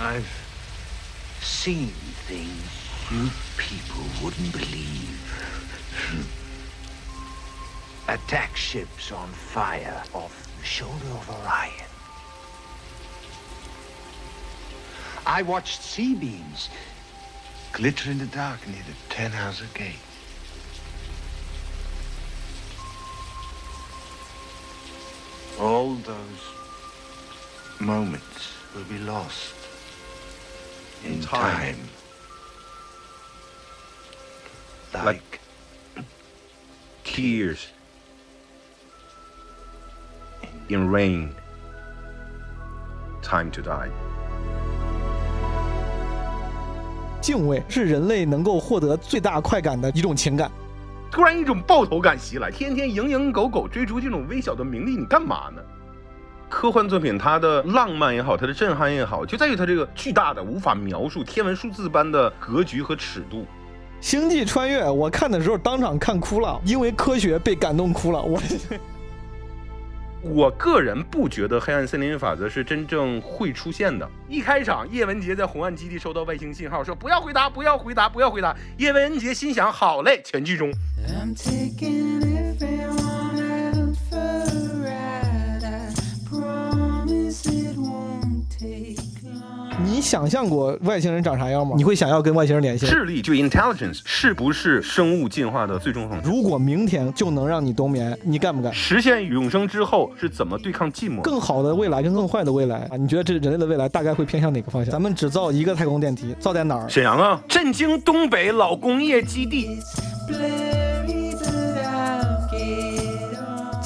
I've seen things you people wouldn't believe. Attack ships on fire off the shoulder of Orion. I watched sea beams glitter in the dark near the Ten Hauser Gate. All those moments will be lost in time. time. Like- Like Tears in rain. Time to die. 敬畏是人类能够获得最大快感的一种情感。突然一种爆头感袭来，天天蝇营狗苟追逐这种微小的名利，你干嘛呢？科幻作品它的浪漫也好，它的震撼也好，就在于它这个巨大的、无法描述、天文数字般的格局和尺度。星际穿越，我看的时候当场看哭了，因为科学被感动哭了。我 我个人不觉得黑暗森林法则是真正会出现的。一开场，叶文洁在红岸基地收到外星信号，说不要回答，不要回答，不要回答。叶文洁心想，好嘞，全剧终。I'm taking 你想象过外星人长啥样吗？你会想要跟外星人联系？智力就 intelligence 是不是生物进化的最终方式？如果明天就能让你冬眠，你干不干？实现永生之后是怎么对抗寂寞？更好的未来跟更坏的未来啊，你觉得这人类的未来大概会偏向哪个方向？咱们只造一个太空电梯，造在哪儿？沈阳啊，震惊东北老工业基地。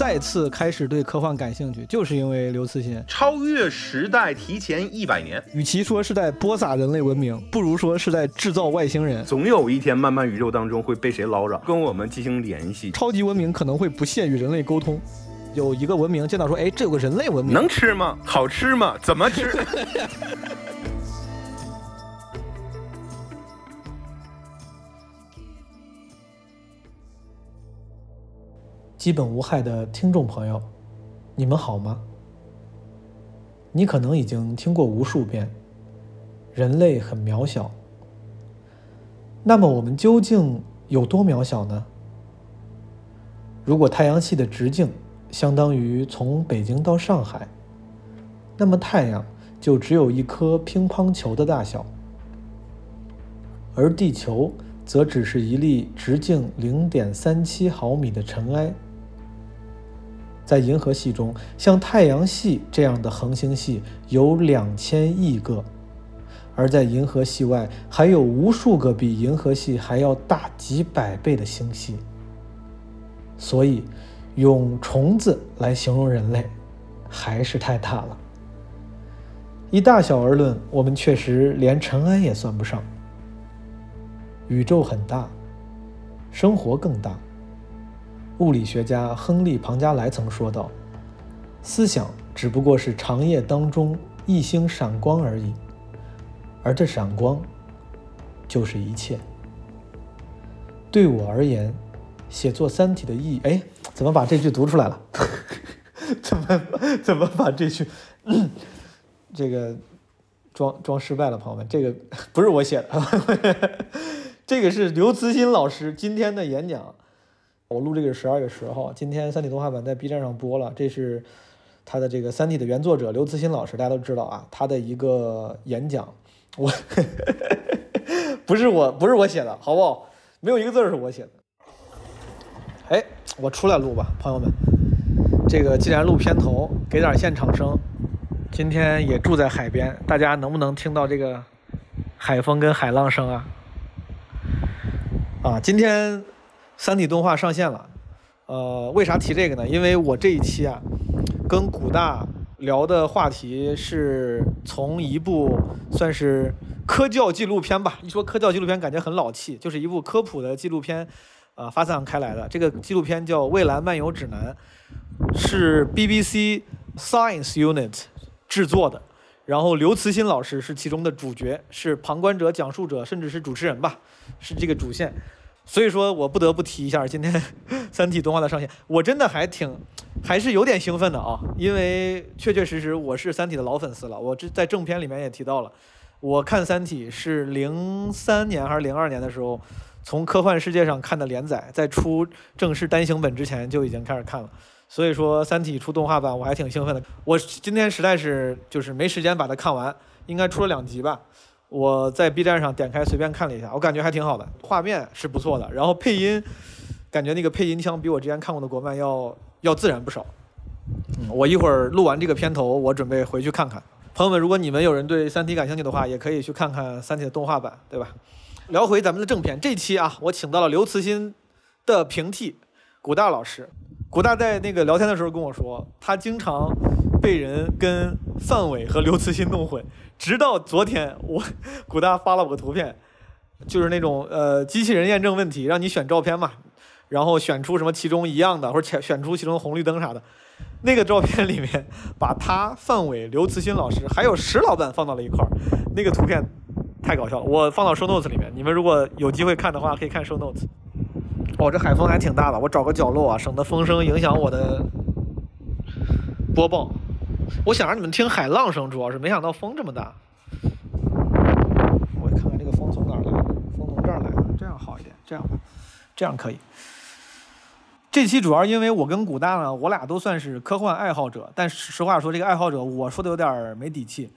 再次开始对科幻感兴趣，就是因为刘慈欣。超越时代，提前一百年，与其说是在播撒人类文明，不如说是在制造外星人。总有一天漫漫宇宙当中会被谁捞着，跟我们进行联系。超级文明可能会不屑与人类沟通。有一个文明见到说，哎，这有个人类文明，能吃吗？好吃吗？怎么吃？基本无害的听众朋友，你们好吗？你可能已经听过无数遍，人类很渺小。那么我们究竟有多渺小呢？如果太阳系的直径相当于从北京到上海，那么太阳就只有一颗乒乓球的大小，而地球则只是一粒直径零点三七毫米的尘埃。在银河系中，像太阳系这样的恒星系有两千亿个，而在银河系外还有无数个比银河系还要大几百倍的星系。所以，用虫子来形容人类，还是太大了。以大小而论，我们确实连尘埃也算不上。宇宙很大，生活更大。物理学家亨利·庞加莱曾说道：“思想只不过是长夜当中一星闪光而已，而这闪光就是一切。”对我而言，写作《三体》的意义……哎，怎么把这句读出来了？怎么怎么把这句 这个装装失败了，朋友们？这个不是我写的，这个是刘慈欣老师今天的演讲。我录这个是十二月十号，今天《三体》动画版在 B 站上播了，这是他的这个《三体》的原作者刘慈欣老师，大家都知道啊，他的一个演讲，我 不是我不是我写的，好不好？没有一个字是我写的。哎，我出来录吧，朋友们，这个既然录片头，给点现场声。今天也住在海边，大家能不能听到这个海风跟海浪声啊？啊，今天。三体动画上线了，呃，为啥提这个呢？因为我这一期啊，跟古大聊的话题是从一部算是科教纪录片吧。一说科教纪录片，感觉很老气，就是一部科普的纪录片，呃，发散开来的。这个纪录片叫《蔚蓝漫游指南》，是 BBC Science Unit 制作的。然后刘慈欣老师是其中的主角，是旁观者、讲述者，甚至是主持人吧，是这个主线。所以说我不得不提一下今天 《三体》动画的上线，我真的还挺，还是有点兴奋的啊，因为确确实实我是《三体》的老粉丝了。我这在正片里面也提到了，我看《三体》是零三年还是零二年的时候，从科幻世界上看的连载，在出正式单行本之前就已经开始看了。所以说，《三体》出动画版，我还挺兴奋的。我今天实在是就是没时间把它看完，应该出了两集吧。我在 B 站上点开随便看了一下，我感觉还挺好的，画面是不错的，然后配音，感觉那个配音腔比我之前看过的国漫要要自然不少。嗯，我一会儿录完这个片头，我准备回去看看。朋友们，如果你们有人对《三体》感兴趣的话，也可以去看看《三体》的动画版，对吧？聊回咱们的正片，这期啊，我请到了刘慈欣的平替古大老师。古大在那个聊天的时候跟我说，他经常被人跟范伟和刘慈欣弄混，直到昨天我古大发了我个图片，就是那种呃机器人验证问题，让你选照片嘛，然后选出什么其中一样的，或者选选出其中红绿灯啥的。那个照片里面，把他、范伟、刘慈欣老师还有石老板放到了一块儿，那个图片太搞笑了，我放到 show notes 里面，你们如果有机会看的话，可以看 show notes。哦，这海风还挺大的，我找个角落啊，省得风声影响我的播报。我想让你们听海浪声，主要是没想到风这么大。我看看这个风从哪儿来的，风从这儿来的，这样好一点，这样吧，这样可以。这期主要因为我跟古大呢，我俩都算是科幻爱好者，但实话说，这个爱好者我说的有点儿没底气。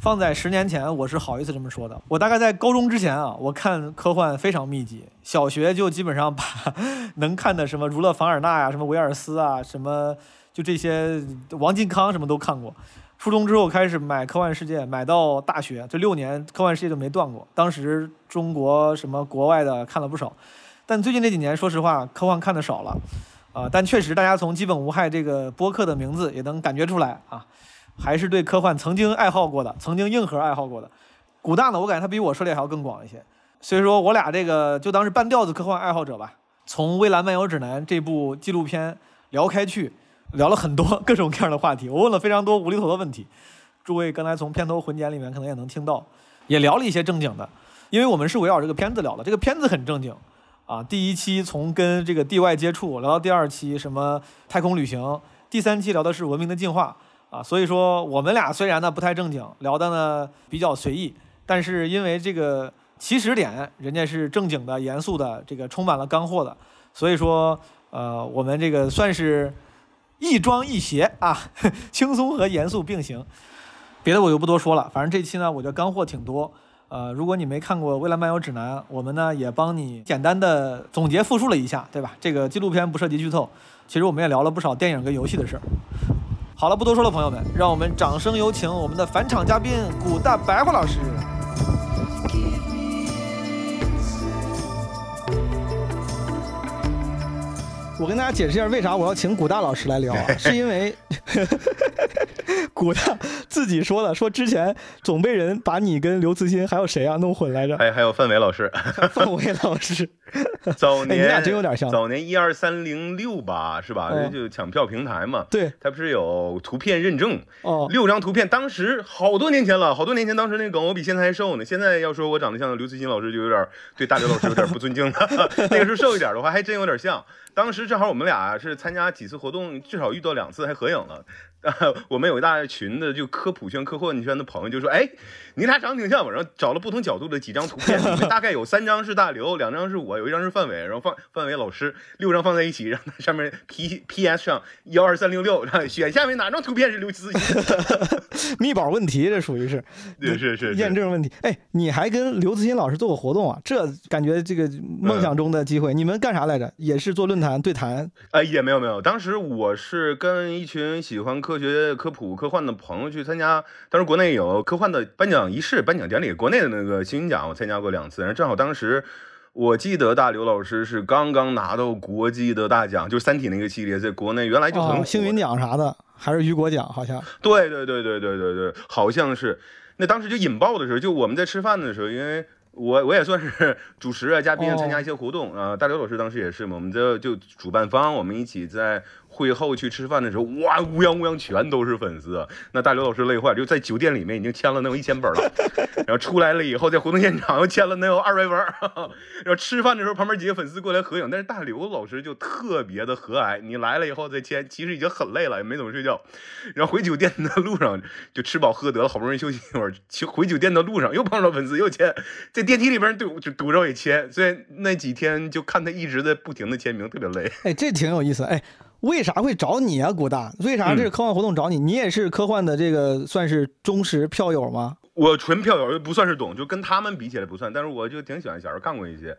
放在十年前，我是好意思这么说的。我大概在高中之前啊，我看科幻非常密集，小学就基本上把 能看的什么儒勒·凡尔纳呀、什么维尔斯啊、什么就这些王靖康什么都看过。初中之后开始买《科幻世界》，买到大学这六年，《科幻世界》就没断过。当时中国什么国外的看了不少，但最近这几年，说实话，科幻看的少了，啊，但确实大家从《基本无害》这个播客的名字也能感觉出来啊。还是对科幻曾经爱好过的，曾经硬核爱好过的。古大呢，我感觉他比我涉猎还要更广一些。所以说我俩这个就当是半吊子科幻爱好者吧。从《蔚蓝漫游指南》这部纪录片聊开去，聊了很多各种各样的话题。我问了非常多无厘头的问题，诸位刚才从片头混剪里面可能也能听到，也聊了一些正经的，因为我们是围绕这个片子聊的。这个片子很正经啊。第一期从跟这个地外接触聊到第二期什么太空旅行，第三期聊的是文明的进化。啊，所以说我们俩虽然呢不太正经，聊的呢比较随意，但是因为这个起始点人家是正经的、严肃的，这个充满了干货的，所以说呃我们这个算是亦庄亦谐啊，轻松和严肃并行。别的我就不多说了，反正这期呢我觉得干货挺多。呃，如果你没看过《未来漫游指南》，我们呢也帮你简单的总结复述了一下，对吧？这个纪录片不涉及剧透，其实我们也聊了不少电影跟游戏的事儿。好了，不多说了，朋友们，让我们掌声有请我们的返场嘉宾古大白话老师。我跟大家解释一下，为啥我要请古大老师来聊啊？是因为古大自己说的，说之前总被人把你跟刘慈欣还有谁啊弄混来着？还还有范伟老师，范伟老师，早年哎你俩真有点像早年一二三零六吧，是吧？哦就抢票平台嘛。对，他不是有图片认证，哦，六张图片，当时好多年前了，好多年前，当时那个梗我比现在还瘦呢。现在要说我长得像刘慈欣老师，就有点对大刘老师有点不尊敬了。那个时候瘦一点的话，还真有点像。当时正好我们俩是参加几次活动，至少遇到两次，还合影了。我们有一大群的就科普圈、科幻圈的朋友就说：“哎，你俩长得挺像。”然后找了不同角度的几张图片，里面大概有三张是大刘，两张是我，有一张是范伟，然后范范伟老师，六张放在一起，让它上面 P P S 上幺二三六六，让选下面哪张图片是刘慈欣。密保问题，这属于是，是是是，验证问题。哎，你还跟刘慈欣老师做过活动啊？这感觉这个梦想中的机会，你们干啥来着？也是做论坛对谈？哎，也没有没有，当时我是跟一群喜欢科学、科普、科幻的朋友去参加，当时国内有科幻的颁奖仪式、颁奖典礼，国内的那个星云奖我参加过两次，然后正好当时。我记得大刘老师是刚刚拿到国际的大奖，就是《三体》那个系列，在国内原来就很星云奖啥的，还是雨果奖，好像。对对对对对对对，好像是。那当时就引爆的时候，就我们在吃饭的时候，因为我我也算是主持啊、嘉宾参加一些活动啊、大刘老师当时也是嘛，我们就就主办方，我们一起在会后去吃饭的时候，哇，乌泱乌泱全都是粉丝。那大刘老师累坏，就在酒店里面已经签了能有一千本了，然后出来了以后，在活动现场又签了能有二百本。然后吃饭的时候，旁边几个粉丝过来合影，但是大刘老师就特别的和蔼。你来了以后再签，其实已经很累了，也没怎么睡觉。然后回酒店的路上就吃饱喝得了，好不容易休息一会儿，回酒店的路上又碰到粉丝又签，在电梯里边堵就堵着也签，所以那几天就看他一直在不停的签名，特别累。哎，这挺有意思。哎，为啥会找你啊，古大？为啥这个科幻活动找你？你也是科幻的这个算是忠实票友吗？我纯票友，不算是懂，就跟他们比起来不算，但是我就挺喜欢，小时候看过一些。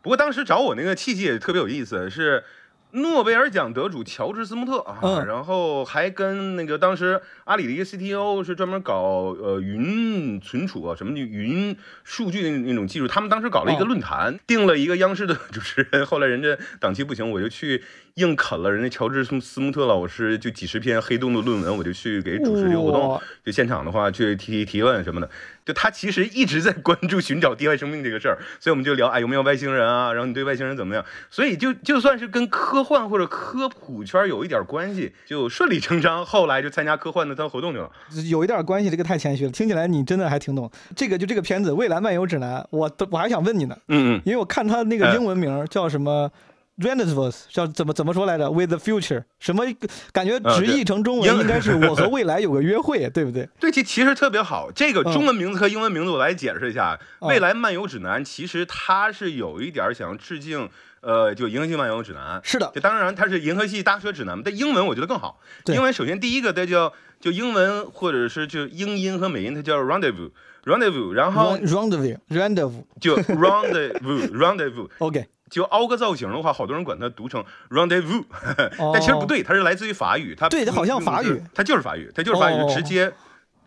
不过当时找我那个契机也特别有意思，是诺贝尔奖得主乔治斯穆特啊，嗯然后还跟那个当时阿里的一个 CTO 是专门搞呃云存储啊，什么云数据的那种技术，他们当时搞了一个哦论坛，定了一个央视的主持人，后来人家档期不行，我就去硬啃了人家乔治斯斯穆特老师就几十篇黑洞的论文，我就去给主持这个活动哇，就现场的话去提提提问什么的。就他其实一直在关注寻找地外生命这个事儿，所以我们就聊哎有没有外星人啊，然后你对外星人怎么样？所以就就算是跟科幻或者科普圈有一点关系，就顺理成章，后来就参加科幻的他活动去了。有一点关系，这个太谦虚了。听起来你真的还挺懂。这个就这个片子《未来漫游指南》，我都我还想问你呢，嗯嗯，因为我看他那个哎英文名叫什么 Rendezvous，叫怎么怎么说来着？With the future，什么感觉直译成中文应该是我和未来有个约会，对不对？对，其其实特别好。这个嗯中文名字和英文名字我来解释一下。哦未来漫游指南其实它是有一点儿想致敬，呃，就《银河系漫游指南》。是的，就当然它是《银河系搭车指南》，但英文我觉得更好。对英文首先第一个它叫就英文或者是就英音和美音，它叫 rendezvous rendezvous，然后 Rendezvous Rendezvous。就 rendezvous rendezvous。OK，就凹个造型的话，好多人管它读成 rendezvous，但其实不对，它是来自于法语，它哦对它好像法语它就是法语，它就是法语，直接。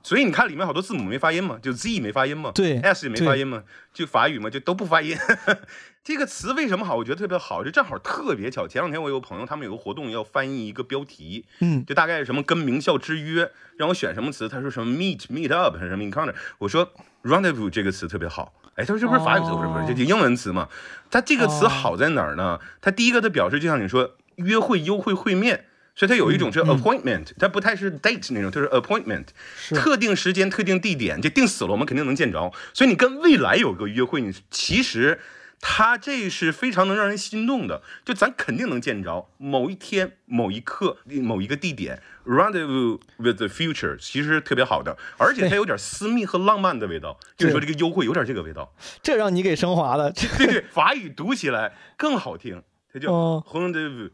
所以你看里面好多字母没发音嘛，就 Z 没发音嘛，对，S 也没发音嘛，就法语嘛，就都不发音。这个词为什么好？我觉得特别好，就正好特别巧。前两天我有个朋友，他们有个活动要翻译一个标题，嗯，就大概是什么跟名校之约，让我选什么词，他说什么 meet meet up 什么 encounter，我说 rendezvous 这个词特别好。哎，他说这不是法语词，不是不是，这就英文词嘛。它这个词哦。好在哪儿呢？它第一个它表示就像你说约会、优惠、会面，所以它有一嗯种是 appointment，、它不太是 date 那种，它是 appointment，是。特定时间、特定地点，就定死了，我们肯定能见着。所以你跟未来有个约会，你其实它这是非常能让人心动的，就咱肯定能见着某一天、某一刻、某一个地点，rendezvous with the future，其实特别好的，而且它有点私密和浪漫的味道，就是说这个优惠有点这个味道。这让你给升华了。对对，法语读起来更好听，它叫哦 rendezvous，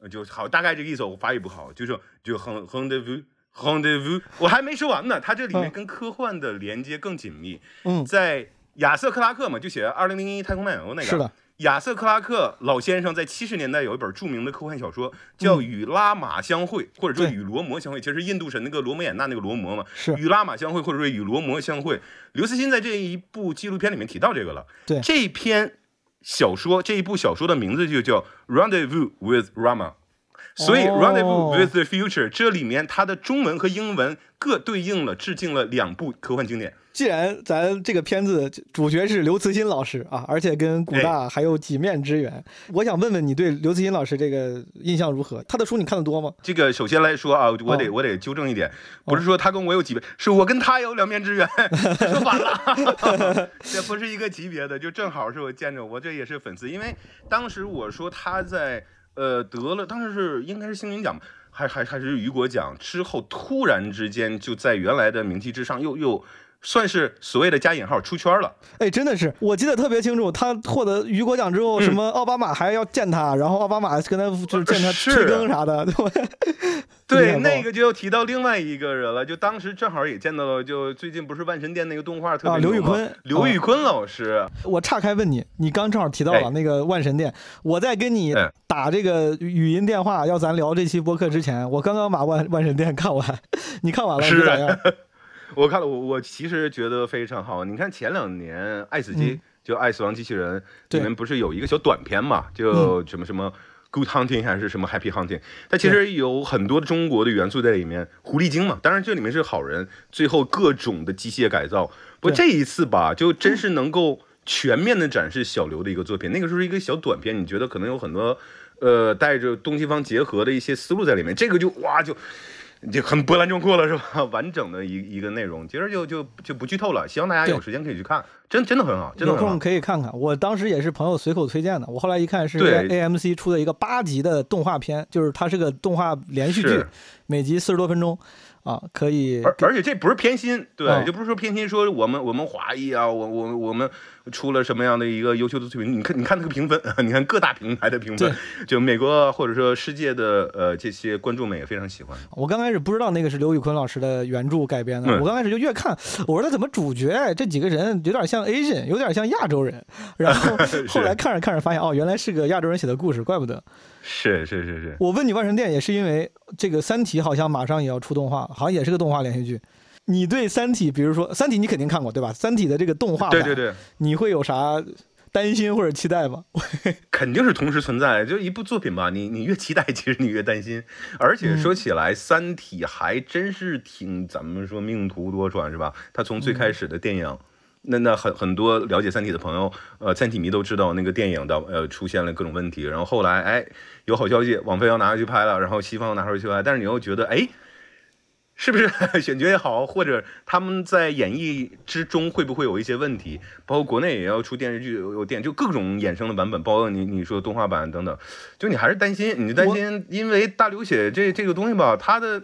呃就好，大概这个意思。我法语不好，就是就 rend- rendezvous。rendezvous，我还没说完呢。它这里面嗯跟科幻的连接更紧密。嗯在亚瑟克拉克嘛，就写《二零零一太空漫游》那个。是的。亚瑟克拉克老先生在七十年代有一本著名的科幻小说，叫《与拉玛相会》，或者说与罗摩相会，其实是印度神那个罗摩衍那那个罗摩嘛。是与拉玛相会，或者说与罗摩相会。刘慈欣在这一部纪录片里面提到这个了。对这篇小说，这一部小说的名字就叫《Rendezvous with Rama》。所以哦，Rendezvous with the Future》这里面它的中文和英文各对应了致敬了两部科幻经典。既然咱这个片子主角是刘慈欣老师啊，而且跟古大还有几面之缘，我想问问你对刘慈欣老师这个印象如何？他的书你看的多吗？这个首先来说啊，我得、哦我得纠正一点，不是说他跟我有几面，是我跟他有两面之缘，说反了，这不是一个级别的，就正好是我见着我这也是粉丝，因为当时我说他在呃得了，当时是应该是星云奖吧。还还还是雨果奖之后，突然之间就在原来的名气之上又又算是所谓的加引号出圈了。哎，真的是，我记得特别清楚，他获得雨果奖之后，什么奥巴马还要见他，然后奥巴马跟他就是见他是催更啥的，对？对，那个就要提到另外一个人了，就当时正好也见到了，就最近不是万神殿那个动画特别啊刘宇牛吗昆刘宇坤老师，我岔开问你，你刚正好提到了哎那个万神殿，我在跟你哎打这个语音电话要咱聊这期播客之前，我刚刚把万万神殿看完，你看完了，你是咋样？我看了，我我其实觉得非常好。你看前两年《爱死机》就《爱死亡机器人》里面不是有一个小短片嘛，就什么什么 Good Hunting 还是什么 Happy Hunting，它其实有很多中国的元素在里面。狐狸精嘛，当然这里面是好人，最后各种的机械改造。不过这一次吧，就真是能够全面的展示小刘的一个作品。那个时候是一个小短片，你觉得可能有很多。呃，带着东西方结合的一些思路在里面，这个就哇就。就很波澜壮阔了，是吧？完整的一一个内容，其实就就就不剧透了，希望大家有时间可以去看，真真的很好，真的有空。可以看看。我当时也是朋友随口推荐的，我后来一看是 AMC 出的一个八集的动画片，就是它是个动画连续剧，每集四十多分钟，啊，可以而而且这不是偏心，对，嗯就不是说偏心，说我们我们华裔啊，我我我们出了什么样的一个优秀的作品？你看你看那个评分，你看各大平台的评分，就美国或者说世界的呃这些观众们也非常喜欢。我刚开始不知道那个是刘宇昆老师的原著改编的，嗯我刚开始就越看，我说他怎么主角这几个人有点像 Asian，有点像亚洲人，然后 后来看着看着发现哦，原来是个亚洲人写的故事，怪不得。是是是是，我问你万神殿也是因为这个《三体》好像马上也要出动画，好像也是个动画连续剧。你对《三体》，比如说《三体》，你肯定看过对吧？《三体》的这个动画版，对对对，你会有啥担心或者期待吗？肯定是同时存在。就一部作品吧，你你越期待，其实你越担心。而且说起来，《三体》还真是挺咱们说命途多舛是吧？它从最开始的电影。那那很很多了解《三体》的朋友，呃，三体迷都知道那个电影的呃出现了各种问题，然后后来哎有好消息，网飞要拿回去拍了，然后西方要拿回去拍，但是你又觉得哎，是不是 选角也好，或者他们在演绎之中会不会有一些问题？包括国内也要出电视剧，有有电就各种衍生的版本，包括你你说动画版等等，就你还是担心，你就担心，因为大流血这这个东西吧，它的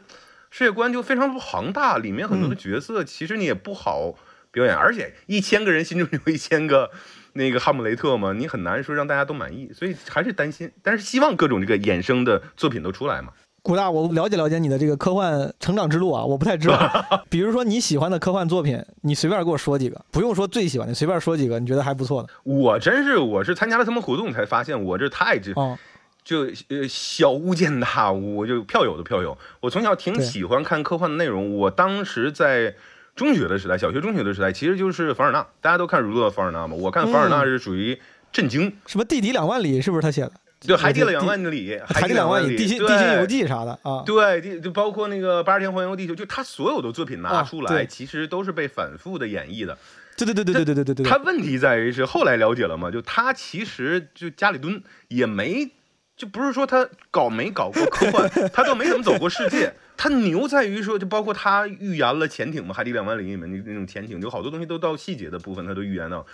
世界观就非常庞大，里面很多的角色其实你也不好表演，而且一千个人心中有一千个。那个哈姆雷特嘛，你很难说让大家都满意，所以还是担心，但是希望各种这个衍生的作品都出来嘛。古大，我了解了解你的这个科幻成长之路啊，我不太知道。比如说你喜欢的科幻作品，你随便给我说几个，不用说最喜欢的，随便说几个，你觉得还不错的。我真是我是参加了他们活动才发现，我这太这哦，就呃小巫见大巫，我就票友的票友。我从小挺喜欢看科幻的内容，我当时在中学的时代，小学中学的时代，其实就是凡尔纳，大家都看儒勒凡尔纳嘛。我看凡尔纳是属于震惊，什么地底两万里是不是他写的？对海底两万里，海底两万里，地心地心游记啥的啊。对，地就包括那个八十天环游地球，就他所有的作品拿啊出来，对其实都是被反复的演绎的。对对对对对对对对对对。他问题在于是后来了解了嘛，就他其实就家里蹲也没，就不是说他搞没搞过科幻，他都没怎么走过世界。他牛在于说，就包括他预言了潜艇嘛，《海底两万里》里面那那种潜艇，就好多东西都到细节的部分，他都预言到，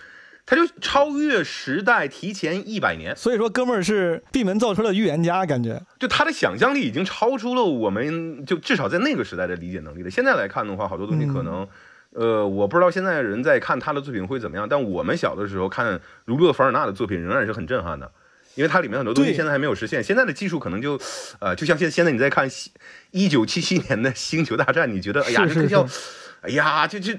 他就超越时代，提前一百年。所以说，哥们儿是闭门造车的预言家，感觉。就他的想象力已经超出了我们就至少在那个时代的理解能力了。现在来看的话，好多东西可能，呃，我不知道现在人在看他的作品会怎么样，但我们小的时候看儒勒凡尔纳的作品仍然是很震撼的。因为它里面很多东西现在还没有实现，现在的技术可能就，呃，就像现现在你在看一九七七年的《星球大战》，你觉得哎呀这特效，哎呀这这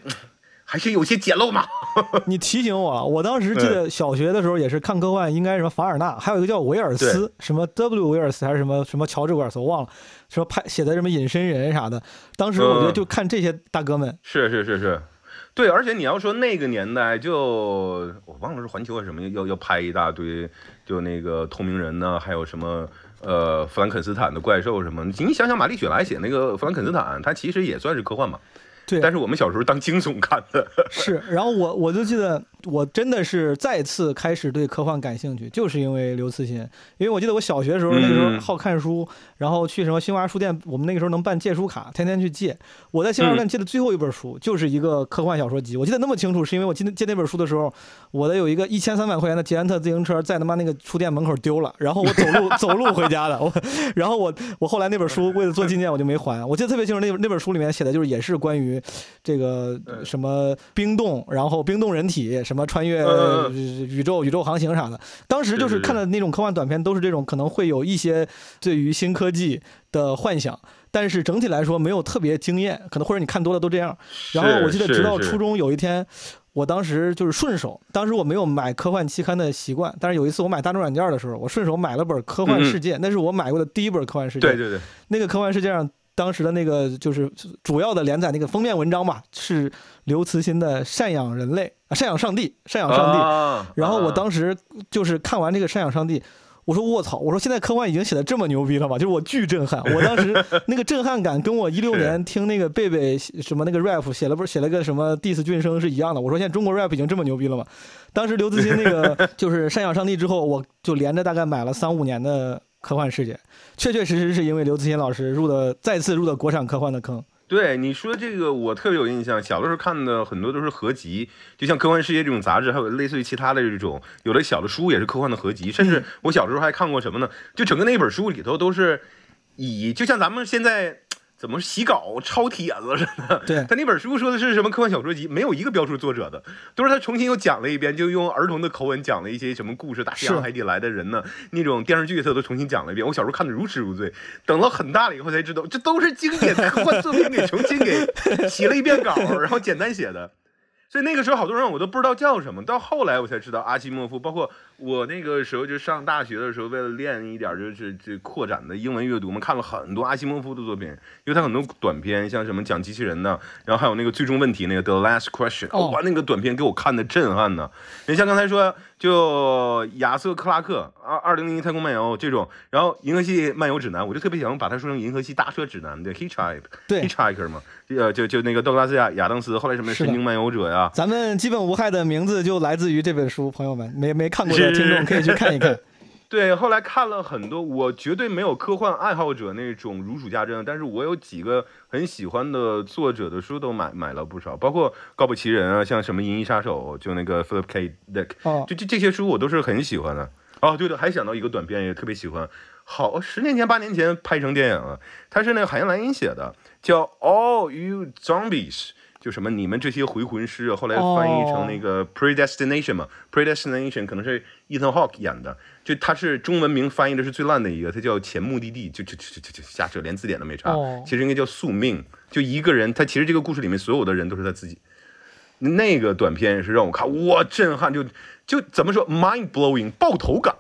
还是有些简陋嘛。你提醒我了，我当时记得小学的时候也是看科幻，应该什么凡尔纳，还有一个叫维尔斯，什么 W 维尔斯还是什么什么乔治维尔斯，我忘了，说拍写的什么隐身人啥的。当时我觉得嗯就看这些大哥们，是是是是，对，而且你要说那个年代就，我忘了是环球还是什么，要要拍一大堆，就那个透明人呢，还有什么呃弗兰肯斯坦的怪兽什么，你想想玛丽雪莱写那个弗兰肯斯坦，它其实也算是科幻嘛，对，但是我们小时候当惊悚看的，是，然后我我就记得，我真的是再次开始对科幻感兴趣，就是因为刘慈欣。因为我记得我小学的时候，那个时候嗯好看书，然后去什么新华书店，我们那个时候能办借书卡，天天去借。我在新华书店借的最后一本书，就是一个科幻小说集。我记得那么清楚，是因为我今天借那本书的时候，我的有一个一千三百块钱的捷安特自行车在他妈那个书店门口丢了，然后我走路 走路回家的。我，然后我我后来那本书为了做纪念我就没还。我记得特别清楚，那本那本书里面写的就是也是关于这个嗯什么冰冻，然后冰冻人体，什么穿越宇宙宇宙航行啥的。当时就是看的那种科幻短片，都是这种可能会有一些对于新科技的幻想，但是整体来说没有特别惊艳，可能或者你看多了都这样。然后我记得直到初中有一天，我当时就是顺手，当时我没有买科幻期刊的习惯，但是有一次我买大众软件的时候，我顺手买了本《科幻世界》，那是我买过的第一本《科幻世界》。对对对，那个《科幻世界》上当时的那个就是主要的连载那个封面文章吧，是刘慈欣的《赡养人类》啊，《赡养上帝》，赡养上帝。啊然后我啊当时就是看完这个《赡养上帝》，我说卧槽，我说现在科幻已经写的这么牛逼了吗？就是我巨震撼，我当时 那个震撼感跟我一六年听那个贝贝什么那个 rap 写了不是写了个什么 diss 俊生是一样的。我说现在中国 rap 已经这么牛逼了吗？当时刘慈欣那个 就是《赡养上帝》之后，我就连着大概买了三五年的。科幻世界，确确实实是因为刘慈欣老师入的再次入的国产科幻的坑。对你说这个，我特别有印象。小的时候看的很多都是合集，就像《科幻世界》这种杂志，还有类似于其他的这种，有的小的书也是科幻的合集。甚至我小时候还看过什么呢？就整个那本书里头都是以，就像咱们现在怎么洗稿抄帖子似的。对他那本书说的是什么科幻小说集，没有一个标出作者的，都是他重新又讲了一遍，就用儿童的口吻讲了一些什么故事，大西洋海底来的人呢，那种电视剧他都重新讲了一遍。我小时候看的如痴如醉，等了很大了以后才知道，这都是经典科幻作品给重新给洗了一遍稿，然后简单写的。所以那个时候好多人我都不知道叫什么，到后来我才知道阿西莫夫。包括我那个时候就上大学的时候，为了练一点就是这扩展的英文阅读嘛，看了很多阿西莫夫的作品，因为他很多短片，像什么讲机器人的，然后还有那个最终问题那个 The Last Question，哦。哇，那个短片给我看的震撼呢。你像刚才说，就亚瑟克拉克二二零零一太空漫游这种，然后银河系漫游指南，我就特别想把它说成银河系搭车指南，对 Hitchhike 对。Hitchhiker 嘛，呃，就就那个道格拉斯亚亚当斯，后来什么神经漫游者呀，咱们基本无害的名字就来自于这本书，朋友们没没看过听众可以去看一看。对，后来看了很多，我绝对没有科幻爱好者那种如数家珍，但是我有几个很喜欢的作者的书都买买了不少，包括高布奇人啊，像什么《银翼杀手》，就那个 Philip K. Dick，哦就这这些书我都是很喜欢的。哦，对的，还想到一个短片也特别喜欢，好，十年前八年前拍成电影了，它是那个海因莱因写的，叫《All You Zombies》。就什么你们这些回魂师啊，后来翻译成那个 Predestination 嘛、Predestination 可能是 Ethan Hawke 演的，就他是中文名翻译的是最烂的一个，他叫前目的地，就就就就就就瞎扯，连字典都没查。哦其实应该叫宿命，就一个人，他其实这个故事里面所有的人都是他自己。那个短片是让我看，哇，震撼，就就怎么说，mind blowing，爆头感，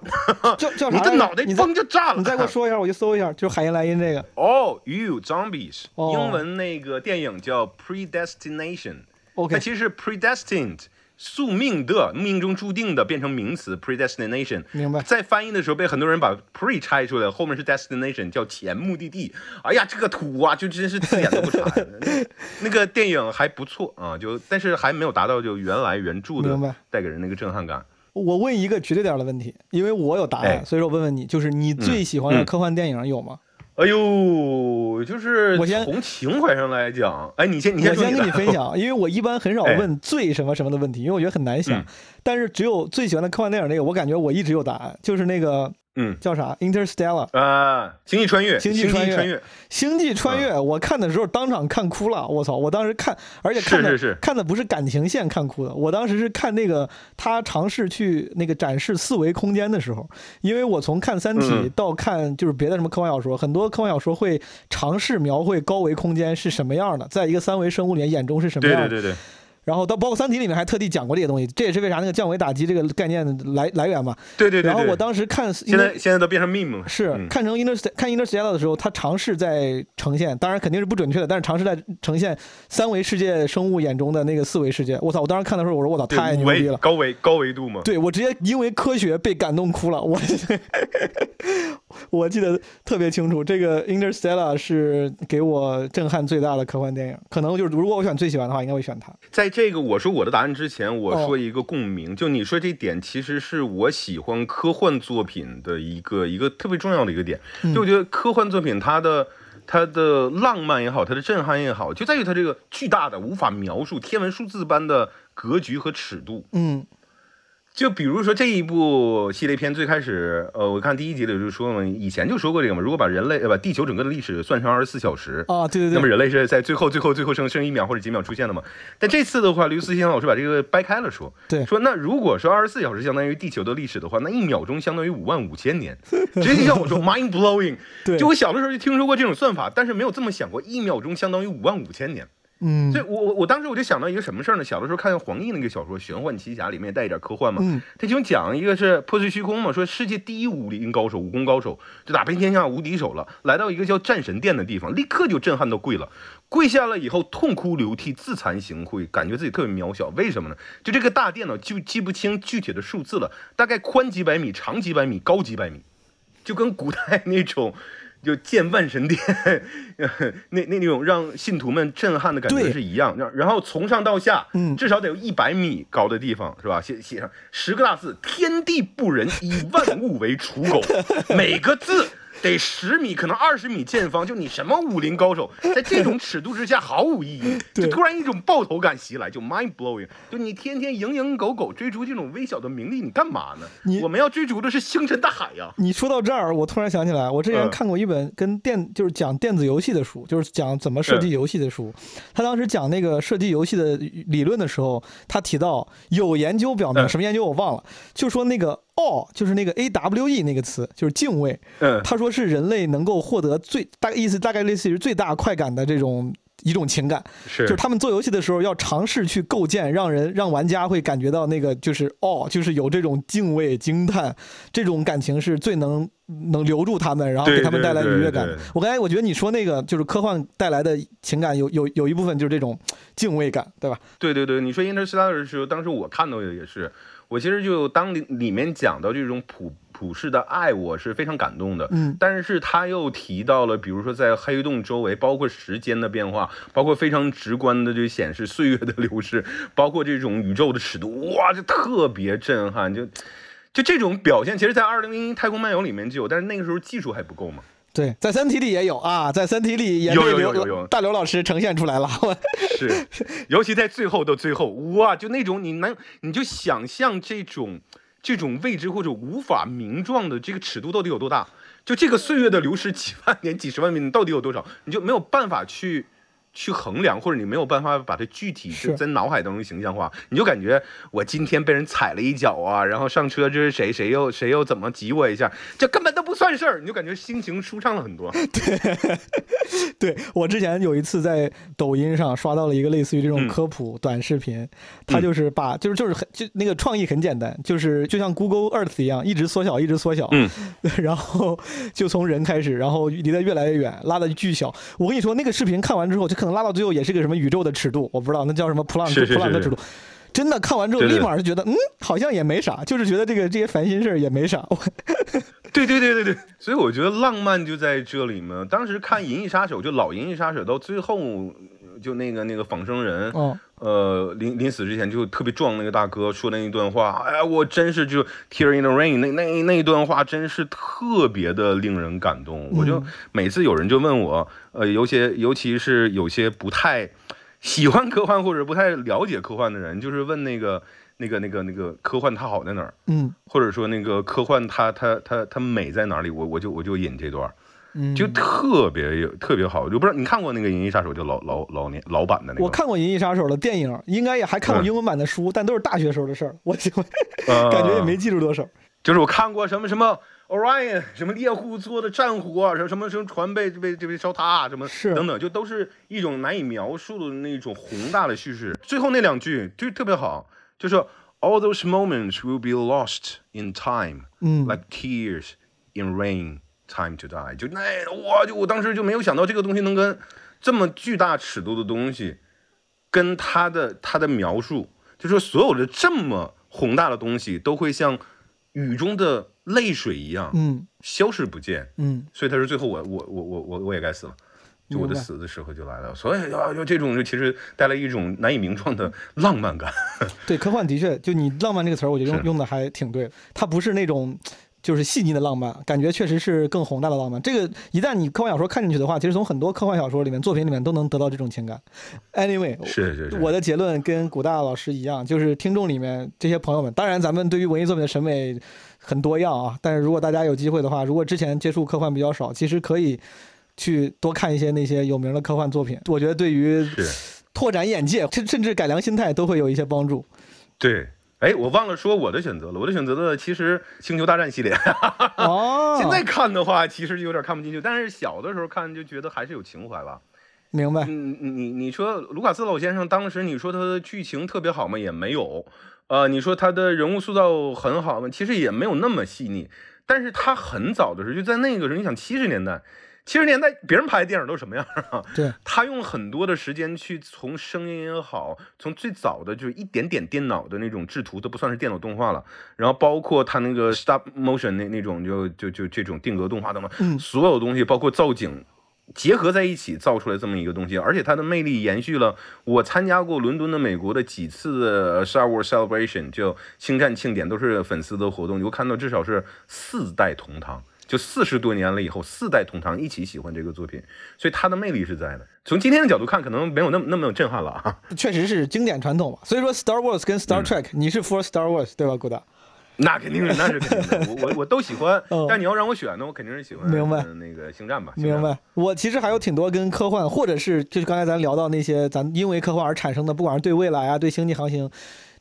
叫 叫啥？你的脑袋嘣就炸了。你再给我说一下，我就搜一下，就是海因莱因这个。哦、you zombies，、哦英文那个电影叫 Predestination。OK，它其实是 predestined，宿命的，命中注定的，变成名词 predestination。明白在翻译的时候被很多人把 pre 拆出来，后面是 destination，叫前目的地。哎呀，这个土啊，就真是字眼都不查呀。那 那个电影还不错啊，就但是还没有达到就原来原著的带给人那个震撼感。我问一个绝对点的问题，因为我有答案，哎所以说我问问你，就是你最喜欢的嗯科幻电影有吗？哎呦，就是我先从情怀上来讲，哎，你先你先我先跟你分享，因为我一般很少哎。问最什么什么的问题，因为我觉得很难想。嗯。但是只有最喜欢的科幻电影那个，我感觉我一直有答案，就是那个嗯。叫啥《Interstellar》啊，星际穿越，星际际穿越，星际穿越，我看的时候当场看哭了，我操！我当时看，而且看的是是是。看的不是感情线看哭的，我当时是看那个他尝试去那个展示四维空间的时候，因为我从看《三体嗯》到看就是别的什么科幻小说，很多科幻小说会尝试描绘高维空间是什么样的，在一个三维生物里面眼中是什么样的。对对对对，然后到包括《三体》里面还特地讲过这些东西，这也是为啥那个降维打击这个概念来来源嘛。对对对对。然后我当时看现在现在都变成 meme 了。是嗯看成 Inter 看 Interstellar 的时候，他尝试在呈现，当然肯定是不准确的，但是尝试在呈现三维世界生物眼中的那个四维世界。我操！我当时看的时候，我说我操，太牛逼了。高维高维度嘛。对我直接因为科学被感动哭了，我 我记得特别清楚，这个 Interstellar 是给我震撼最大的科幻电影，可能就是如果我选最喜欢的话，应该会选它。在这个我说我的答案之前，我哦说一个共鸣，就你说这点，其实是我喜欢科幻作品的一个一个特别重要的一个点。嗯就我觉得科幻作品它的它的浪漫也好，它的震撼也好，就在于它这个巨大的无法描述天文数字般的格局和尺度。嗯就比如说这一部系列片最开始，呃，我看第一集里就说嘛，以前就说过这个嘛，如果把人类呃把地球整个的历史算成二十四小时，啊，对对对，那么人类是在最后、最后、最后剩剩一秒或者几秒出现的嘛？但这次的话，刘慈欣老师把这个掰开了说，对说那如果说二十四小时相当于地球的历史的话，那一秒钟相当于五万五千年，直接就像我说 mind blowing。对就我小的时候就听说过这种算法，但是没有这么想过，一秒钟相当于五万五千年。嗯所以我我我当时我就想到一个什么事儿呢？小的时候看黄奕那个小说《玄幻奇侠》，里面也带一点科幻嘛。嗯他就讲一个是破碎虚空嘛，说世界第一武林高手、武功高手，就打遍天下无敌手了，来到一个叫战神殿的地方，立刻就震撼到跪了。跪下了以后，痛哭流涕，自惭形秽，感觉自己特别渺小。为什么呢？就这个大殿呢，就记不清具体的数字了，大概宽几百米，长几百米，高几百米，就跟古代那种。就建万神殿，那那那种让信徒们震撼的感觉是一样。然然后从上到下，嗯至少得有一百米高的地方，是吧？写写上十个大字：天地不仁，以万物为刍狗。每个字。得十米，可能二十米见方，就你什么武林高手，在这种尺度之下毫无意义，就突然一种爆头感袭来，就 mind blowing，就你天天蝇营狗苟追逐这种微小的名利，你干嘛呢你？我们要追逐的是星辰大海呀、你说到这儿，我突然想起来，我之前嗯看过一本跟电就是讲电子游戏的书，就是讲怎么设计游戏的书。他当时讲那个设计游戏的理论的时候，他提到有研究表明，嗯什么研究我忘了，就说那个 awe 就是那个 a w e 那个词，就是敬畏。嗯，他说是人类能够获得最大概意思，大概类似于最大快感的这种。一种情感，是就是他们做游戏的时候要尝试去构建，让人让玩家会感觉到那个就是哦，就是有这种敬畏、惊叹，这种感情是最能能留住他们，然后给他们带来愉悦感对对。我刚才我觉得你说那个就是科幻带来的情感有有有一部分就是这种敬畏感，对吧？对对对，你说 Interstellar 的时候，当时我看到的也是，我其实就当里里面讲到这种普普世的爱，我是非常感动的。嗯但是他又提到了，比如说在黑洞周围，包括时间的变化，包括非常直观的就显示岁月的流逝，包括这种宇宙的尺度，哇，就特别震撼，就。就这种表现，其实，在《二零零一太空漫游》里面就有，但是那个时候技术还不够嘛。对，在《三体》里也有啊，在《三体》里也有有有有有大刘老师呈现出来了。是，尤其在最后的最后，哇，就那种你能，你就想象这种这种未知或者无法名状的这个尺度到底有多大？就这个岁月的流逝，几万年、几十万年到底有多少？你就没有办法去去衡量，或者你没有办法把它具体是就在脑海当中形象化，你就感觉我今天被人踩了一脚啊，然后上车这是谁，谁又谁又怎么挤我一下，这根本都不算事儿，你就感觉心情舒畅了很多。对对我之前有一次在抖音上刷到了一个类似于这种嗯科普短视频，它就是把就是就是很就那个创意很简单，就是就像 Google Earth 一样，一直缩小，一直缩小，嗯，然后就从人开始，然后离得越来越远，拉的巨小。我跟你说，那个视频看完之后，就可能拉到最后也是个什么宇宙的尺度，我不知道那叫什么普朗普朗克尺度。真的看完之后，立马就觉得，嗯，好像也没啥，就是觉得这个这些烦心事儿也没啥。对对对对对，所以我觉得浪漫就在这里嘛。当时看《银翼杀手》，就老《银翼杀手》到最后，就那个那个仿生人，哦，呃，临临死之前就特别壮那个大哥说那一段话，哎呀，我真是就 tear in the rain，那那那一段话真是特别的令人感动。我就嗯每次有人就问我，呃，有些尤其是有些不太喜欢科幻或者不太了解科幻的人，就是问那个那个那个那个科幻它好在哪儿？嗯或者说那个科幻它它它它美在哪里？我我就我就引这段，嗯，就特别有特别好。就不知道你看过那个《银翼杀手》就老老老年老版的那个？我看过《银翼杀手》的电影，应该也还看过嗯英文版的书，但都是大学时候的事儿，我就呃 感觉也没记住多少。就是我看过什么什么 Orion，什么猎户座的战火，什么什么什么船被被被被烧塌，什么是等等，就都是一种难以描述的那种宏大的叙事。最后那两句就特别好，就是 All those moments will be lost in time, 嗯 like tears in rain, time to die。就那我，就我当时就没有想到这个东西能跟这么巨大尺度的东西，跟他的他的描述，就说所有的这么宏大的东西都会像雨中的泪水一样嗯消失不见。嗯，所以他说最后我我我我我我也该死了。就我的死的时候就来了，所以啊，就这种就其实带来一种难以名状的浪漫感。对，科幻的确，就你浪漫这个词儿，我觉得用用的还挺对。它不是那种就是细腻的浪漫，感觉确实是更宏大的浪漫。这个一旦你科幻小说看进去的话，其实从很多科幻小说里面、作品里面都能得到这种情感。Anyway，是是是，我的结论跟古大老师一样，就是听众里面这些朋友们，当然咱们对于文艺作品的审美很多样啊，但是如果大家有机会的话，如果之前接触科幻比较少，其实可以去多看一些那些有名的科幻作品，我觉得对于拓展眼界，甚甚至改良心态都会有一些帮助。对。哎，我忘了说我的选择了。我的选择的其实《星球大战》系列，哦，现在看的话其实有点看不进去，但是小的时候看就觉得还是有情怀吧。明白，嗯，你你你说卢卡斯老先生当时你说他的剧情特别好吗？也没有。呃，你说他的人物塑造很好吗？其实也没有那么细腻。但是他很早的时候，就在那个时候，你想七十年代，七十年代别人拍的电影都什么样啊？对，他用很多的时间去从声音也好，从最早的就是一点点电脑的那种制图都不算是电脑动画了，然后包括他那个 stop motion 那那种就就就这种定格动画等等，嗯所有东西包括造景。结合在一起造出来这么一个东西，而且它的魅力延续了我参加过伦敦的美国的几次的 Star Wars Celebration，就星战庆典都是粉丝的活动，你会看到至少是四代同堂，就四十多年了以后，四代同堂一起喜欢这个作品，所以它的魅力是在的。从今天的角度看，可能没有那么那么震撼了啊。确实是经典传统嘛。所以说，Star Wars 跟嗯 Star Trek，、你是 for Star Wars 对吧，古大？那肯定是，那是肯定的，我我我都喜欢嗯，但你要让我选呢，我肯定是喜欢明白呃那个星战吧。明白。我其实还有挺多跟科幻，或者是就是刚才咱聊到那些咱因为科幻而产生的，不管是对未来啊、对星际航行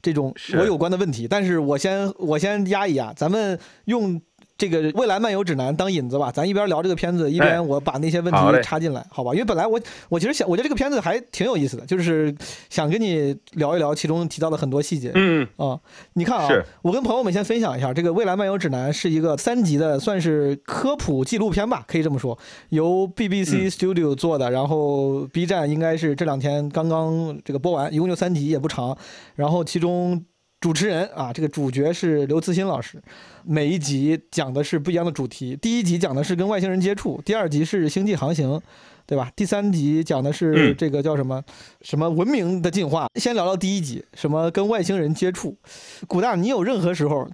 这种我有关的问题。但是我先我先压一压，咱们用。这个《未来漫游指南》当引子吧，咱一边聊这个片子，一哎边我把那些问题插进来，好吧？因为本来我我其实想，我觉得这个片子还挺有意思的，就是想跟你聊一聊其中提到的很多细节。嗯，啊、你看啊，我跟朋友们先分享一下，这个《未来漫游指南》是一个三级的，算是科普纪录片吧，可以这么说，由 BBC 嗯 Studio 做的，然后 B 站应该是这两天刚刚这个播完，一共就三集，也不长，然后其中。主持人啊，这个主角是刘慈欣老师，每一集讲的是不一样的主题。第一集讲的是跟外星人接触，第二集是星际航行，对吧？第三集讲的是嗯这个叫什么、什么文明的进化。先聊聊第一集，什么跟外星人接触。古大，你有任何时候，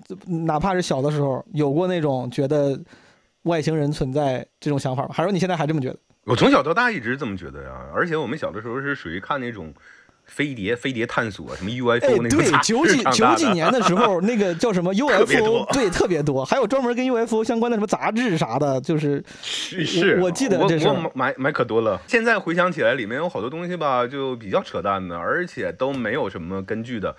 哪怕是小的时候，有过那种觉得外星人存在这种想法吗？还是说你现在还这么觉得？我从小到大一直这么觉得呀，而且我们小的时候是属于看那种飞碟、飞碟探索什么 UFO 哎，那种对，九几九几年的时候，那个叫什么 UFO，多。对，特别多，还有专门跟 UFO 相关的什么杂志啥的，就是是是，我记得我这事儿。我买买可多了。现在回想起来，里面有好多东西吧，就比较扯淡的，而且都没有什么根据的。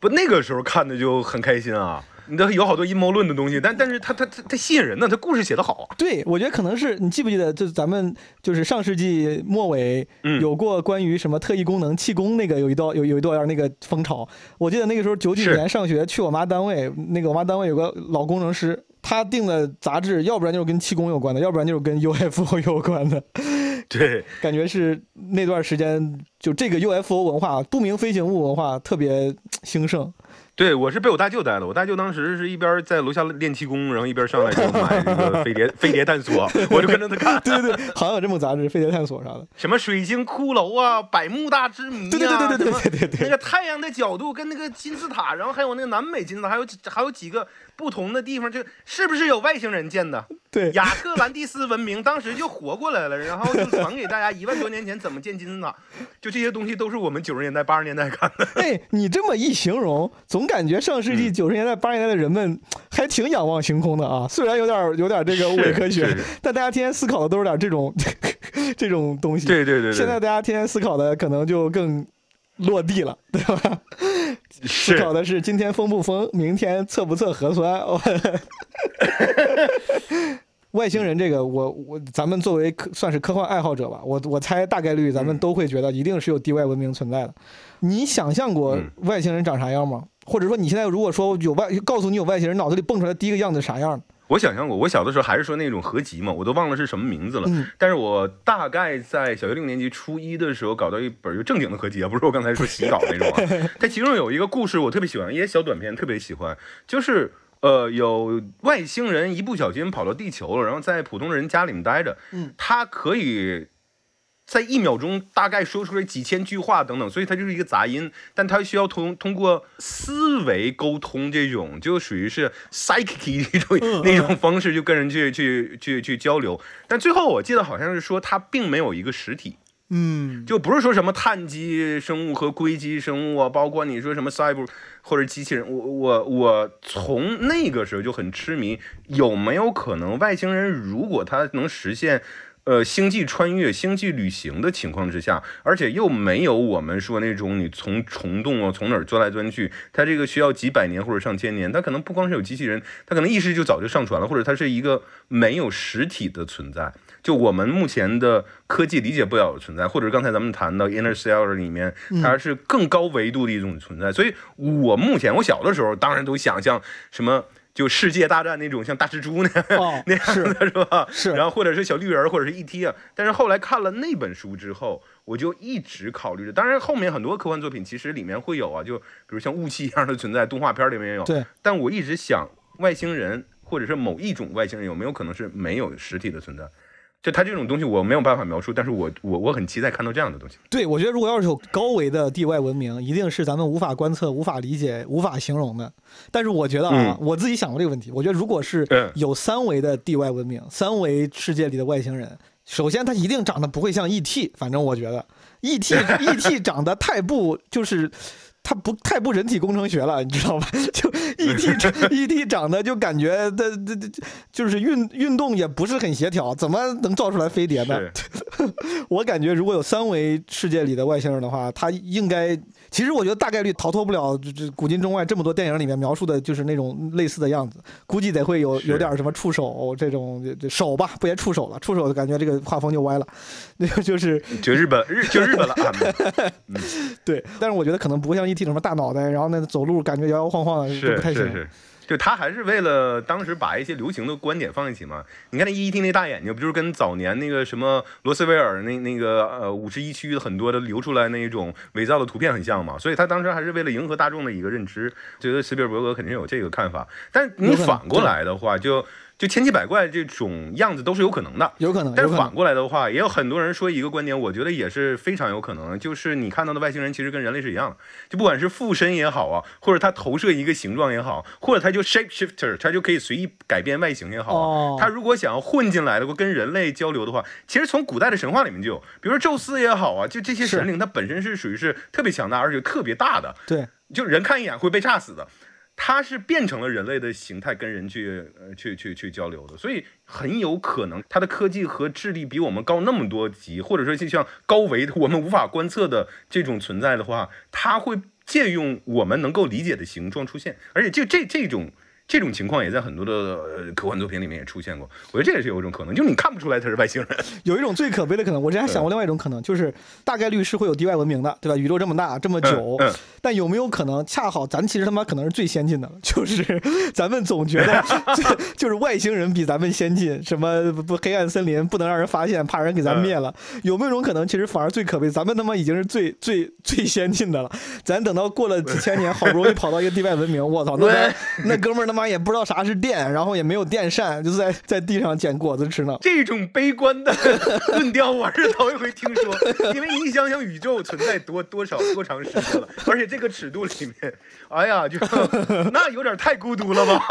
不，那个时候看的就很开心啊。你的有好多阴谋论的东西，但但是它它它它吸引人呢，他故事写得好啊。对，我觉得可能是你记不记得，就是咱们就是上世纪末尾嗯有过关于什么特异功能气功那个有一段有有一段那个风潮。我记得那个时候九几年上学去我妈单位，那个我妈单位有个老工程师，他订的杂志，要不然就是跟气功有关的，要不然就是跟 UFO 有关的。对，感觉是那段时间就这个 UFO 文化、不明飞行物文化特别兴盛。对我是被我大舅带的，我大舅当时是一边在楼下练气功，然后一边上来给我买这个飞碟飞碟探索，我就跟着他看。对对对，好像有这么个杂志《飞碟探索》啥的。什么水晶骷髅啊，百慕大之谜啊，对对对对对对对那个太阳的角度跟那个金字塔，然后还有那个南美金字塔，还有还有几个不同的地方，就是不是有外星人建的？对亚特兰蒂斯文明 当时就活过来了，然后就传给大家一万多年前怎么建金字塔，就这些东西都是我们九十年代八十年代看的。哎，你这么一形容，总感觉上世纪九十年代、八十年代的人们 还挺仰望星空的啊。虽然有点有点这个伪科学但大家天天思考的都是点这种 这种东西。对对对对，现在大家天天思考的可能就更落地了，对吧？思是考的是今天封不封，明天测不测核酸。外星人这个，我我咱们作为科算是科幻爱好者吧，我我猜大概率咱们都会觉得一定是有地外文明存在的。你想象过嗯外星人长啥样吗？或者说你现在如果说有外，告诉你有外星人，脑子里蹦出来第一个样子啥样？我想象过，我小的时候还是说那种合集嘛，我都忘了是什么名字了。嗯但是我大概在小学六年级初一的时候搞到一本就正经的合集啊，不是我刚才说洗稿那种啊。它其中有一个故事我特别喜欢，一些小短片特别喜欢，就是呃有外星人一不小心跑到地球了，然后在普通人家里面待着，嗯，他可以。在一秒钟大概说出来几千句话等等，所以它就是一个杂音，但它需要通通过思维沟通，这种就属于是 psychic 这种那种方式，就跟人去去去去交流。但最后我记得好像是说它并没有一个实体，嗯，就不是说什么碳基生物和硅基生物啊，包括你说什么 cyber 或者机器人，我我我从那个时候就很痴迷，有没有可能外星人如果他能实现。呃，星际穿越、星际旅行的情况之下，而且又没有我们说那种你从虫洞啊，从哪儿钻来钻去，它这个需要几百年或者上千年，它可能不光是有机器人，它可能意识就早就上传了，或者它是一个没有实体的存在。就我们目前的科技理解不了的存在，或者刚才咱们谈到 Interstellar 里面，它是更高维度的一种存在。所以我目前我小的时候当然都想象什么。就世界大战那种像大蜘蛛那样、哦 那样是的是吧？是然后或者是小绿人儿，或者是 E.T. 啊。但是后来看了那本书之后，我就一直考虑着。当然，后面很多科幻作品其实里面会有啊，就比如像雾气一样的存在，动画片里面也有。对，但我一直想，外星人或者是某一种外星人有没有可能是没有实体的存在？就它这种东西我没有办法描述，但是我我我很期待看到这样的东西。对，我觉得如果要是有高维的地外文明，一定是咱们无法观测、无法理解、无法形容的。但是我觉得啊，嗯我自己想过这个问题，我觉得如果是嗯有三维的地外文明，三维世界里的外星人，首先他一定长得不会像 E.T.，反正我觉得 E.T. E.T. 长得太不就是。他不太不人体工程学了，你知道吧？就 E.T. E.T. 长得就感觉他他他就是运运动也不是很协调，怎么能造出来飞碟呢？我感觉如果有三维世界里的外星人的话，他应该，其实我觉得大概率逃脱不了这这古今中外这么多电影里面描述的就是那种类似的样子，估计得会有有点什么触手这种手吧，不也触手了，触手感觉这个画风就歪了，那个就是就日本日就日本了啊。对，但是我觉得可能不会像 ET 什么大脑袋，然后那走路感觉摇摇晃晃的，就不太行。是是，就他还是为了当时把一些流行的观点放一起嘛。你看那 E.T. 那大眼睛，不就是跟早年那个什么罗斯威尔那那个呃五十一区很多的流出来那一种伪造的图片很像嘛？所以他当时还是为了迎合大众的一个认知，觉得斯皮尔伯格肯定有这个看法。但你反过来的话，就就千奇百怪这种样子都是有可能的。有可能，但是反。过来的话，也有很多人说一个观点，我觉得也是非常有可能的，就是你看到的外星人其实跟人类是一样的，就不管是附身也好啊，或者他投射一个形状也好，或者他就 shape shifter，他就可以随意改变外形也好啊。哦他如果想要混进来的话，跟人类交流的话，其实从古代的神话里面就有，比如说宙斯也好啊，就这些神灵，它本身是属于是特别强大，而且特别大的，对，就人看一眼会被炸死的。它是变成了人类的形态跟人去呃去去去交流的，所以很有可能它的科技和智力比我们高那么多级，或者说就像高维的我们无法观测的这种存在的话，它会借用我们能够理解的形状出现，而且就这这种。这种情况也在很多的呃科幻作品里面也出现过，我觉得这也是有一种可能，就是你看不出来他是外星人。有一种最可悲的可能，我之前还想过另外一种可能，就是大概率是会有地外文明的，对吧？宇宙这么大，这么久，嗯嗯但有没有可能恰好咱其实他妈可能是最先进的？就是 咱们总觉得 就是外星人比咱们先进，什么不不黑暗森林不能让人发现，怕人给咱灭了。有没有一种可能，其实反而最可悲，咱们他妈已经是最最最先进的了？咱等到过了几千年，好不容易跑到一个地外文明，我操，那对那哥们儿他妈也不知道啥是电，然后也没有电扇，就在在地上捡果子吃呢。这种悲观的论调，我是头一回听说。因为你想想，宇宙存在多多少多长时间了，而且这个尺度里面，哎呀，就那有点太孤独了吧？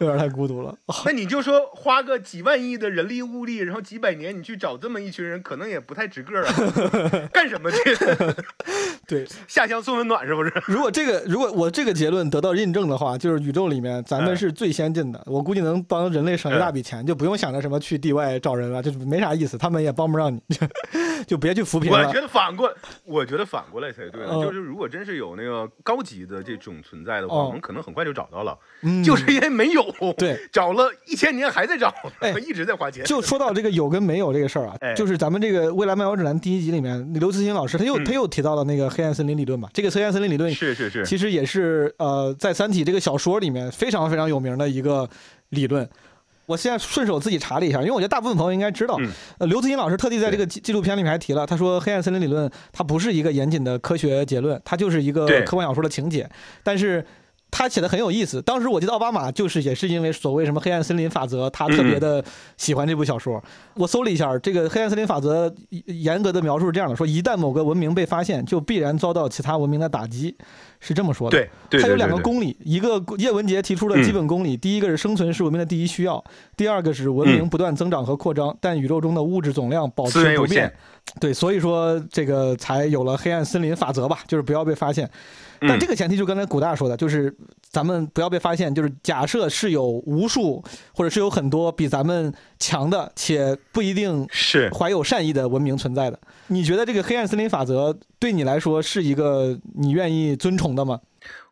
有点太孤独了。那你就说花个几万亿的人力物力，然后几百年你去找这么一群人，可能也不太值个儿啊。干什么去？对，下乡送温暖是不是？如果这个如果我这个结论得到印证的话，就是宇宙里面咱们是最先进的，我估计能帮人类省一大笔钱，就不用想着什么去地外找人了，就是没啥意思，他们也帮不上你，就别去扶贫了我觉。得反过，我觉得反过来才对就是如果真是有那个高级的这种存在的话，哦我们可能很快就找到了。嗯 就是因为没有，对，找了一千年还在找，哎 一直在花钱。就说到这个有跟没有这个事儿啊哎，就是咱们这个《未来漫游指南》第一集里面，刘慈欣老师他又嗯他又提到了那个黑暗森林理论嘛，这个黑暗森林理论是是是，其实也是呃，在《三体》这个小说里面非常非常有名的一个理论。我现在顺手自己查了一下，因为我觉得大部分朋友应该知道。嗯呃，刘慈欣老师特地在这个纪纪录片里面还提了，他说黑暗森林理论它不是一个严谨的科学结论，它就是一个科幻小说的情节。但是他写的很有意思。当时我记得奥巴马就是也是因为所谓什么黑暗森林法则，他特别的喜欢这部小说。我搜了一下，这个黑暗森林法则严格的描述是这样的：说一旦某个文明被发现，就必然遭到其他文明的打击，是这么说的。对对，它有两个公理，一个叶文洁提出了基本公理，第一个是生存是文明的第一需要，第二个是文明嗯不断增长和扩张，但宇宙中的物质总量保持不变。对，所以说这个才有了黑暗森林法则吧，就是不要被发现。但嗯这个前提就刚才古大说的，就是咱们不要被发现，就是假设是有无数或者是有很多比咱们强的，且不一定是怀有善意的文明存在的。你觉得这个黑暗森林法则对你来说是一个你愿意尊崇的吗？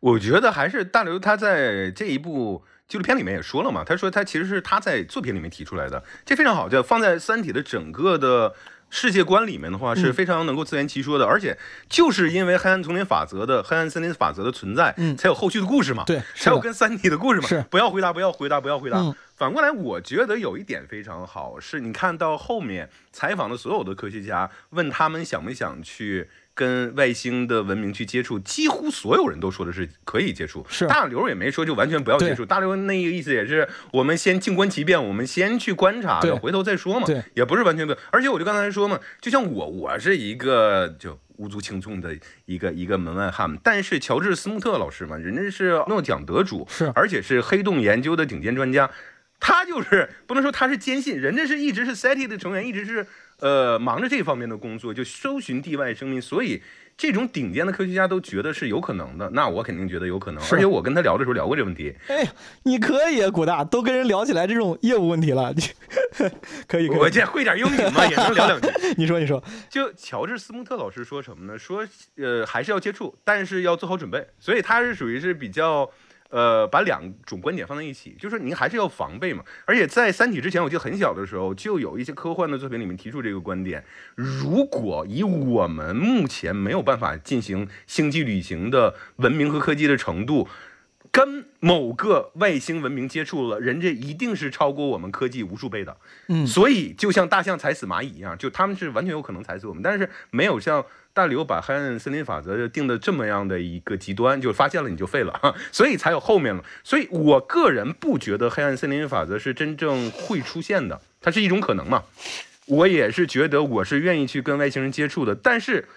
我觉得还是大刘他在这一部纪录片里面也说了嘛，他说他其实是他在作品里面提出来的，这非常好，就放在《三体》的整个的世界观里面的话是嗯非常能够自圆其说的，而且就是因为黑暗丛林法则的黑暗森林法则的存在，嗯才有后续的故事嘛，对才有跟三体的故事嘛。是不要回答，不要回答，不要回答。嗯反过来，我觉得有一点非常好，是你看到后面采访的所有的科学家，问他们想不想去跟外星的文明去接触，几乎所有人都说的是可以接触。是大刘也没说就完全不要接触，大刘那个意思也是我们先静观其变，我们先去观察着，回头再说嘛。对，也不是完全不。而且我就刚才说嘛，就像我，我是一个就。无足轻重的一个一个门外汉，但是乔治斯穆特老师嘛，人家是诺奖得主，是而且是黑洞研究的顶尖专家，他就是不能说他是坚信，人家是一直是 SETI 的成员，一直是呃忙着这方面的工作，就搜寻地外生命，所以这种顶尖的科学家都觉得是有可能的，那我肯定觉得有可能，而且我跟他聊的时候聊过这个问题，哎呀，你可以啊，古大，都跟人聊起来这种业务问题了，你 可以可以，我这会点英语嘛，也能聊两句。你说你说，就乔治斯穆特老师说什么呢？说呃还是要接触，但是要做好准备，所以他是属于是比较。呃，把两种观点放在一起，就是您还是要防备嘛。而且在《三体》之前，我记得很小的时候就有一些科幻的作品里面提出这个观点：如果以我们目前没有办法进行星际旅行的文明和科技的程度，跟某个外星文明接触了，人家一定是超过我们科技无数倍的。嗯所以就像大象踩死蚂蚁一样，就他们是完全有可能踩死我们，但是没有像大刘把黑暗森林法则定的这么样的一个极端，就发现了你就废了，所以才有后面了。所以我个人不觉得黑暗森林法则是真正会出现的，它是一种可能嘛。我也是觉得我是愿意去跟外星人接触的，但是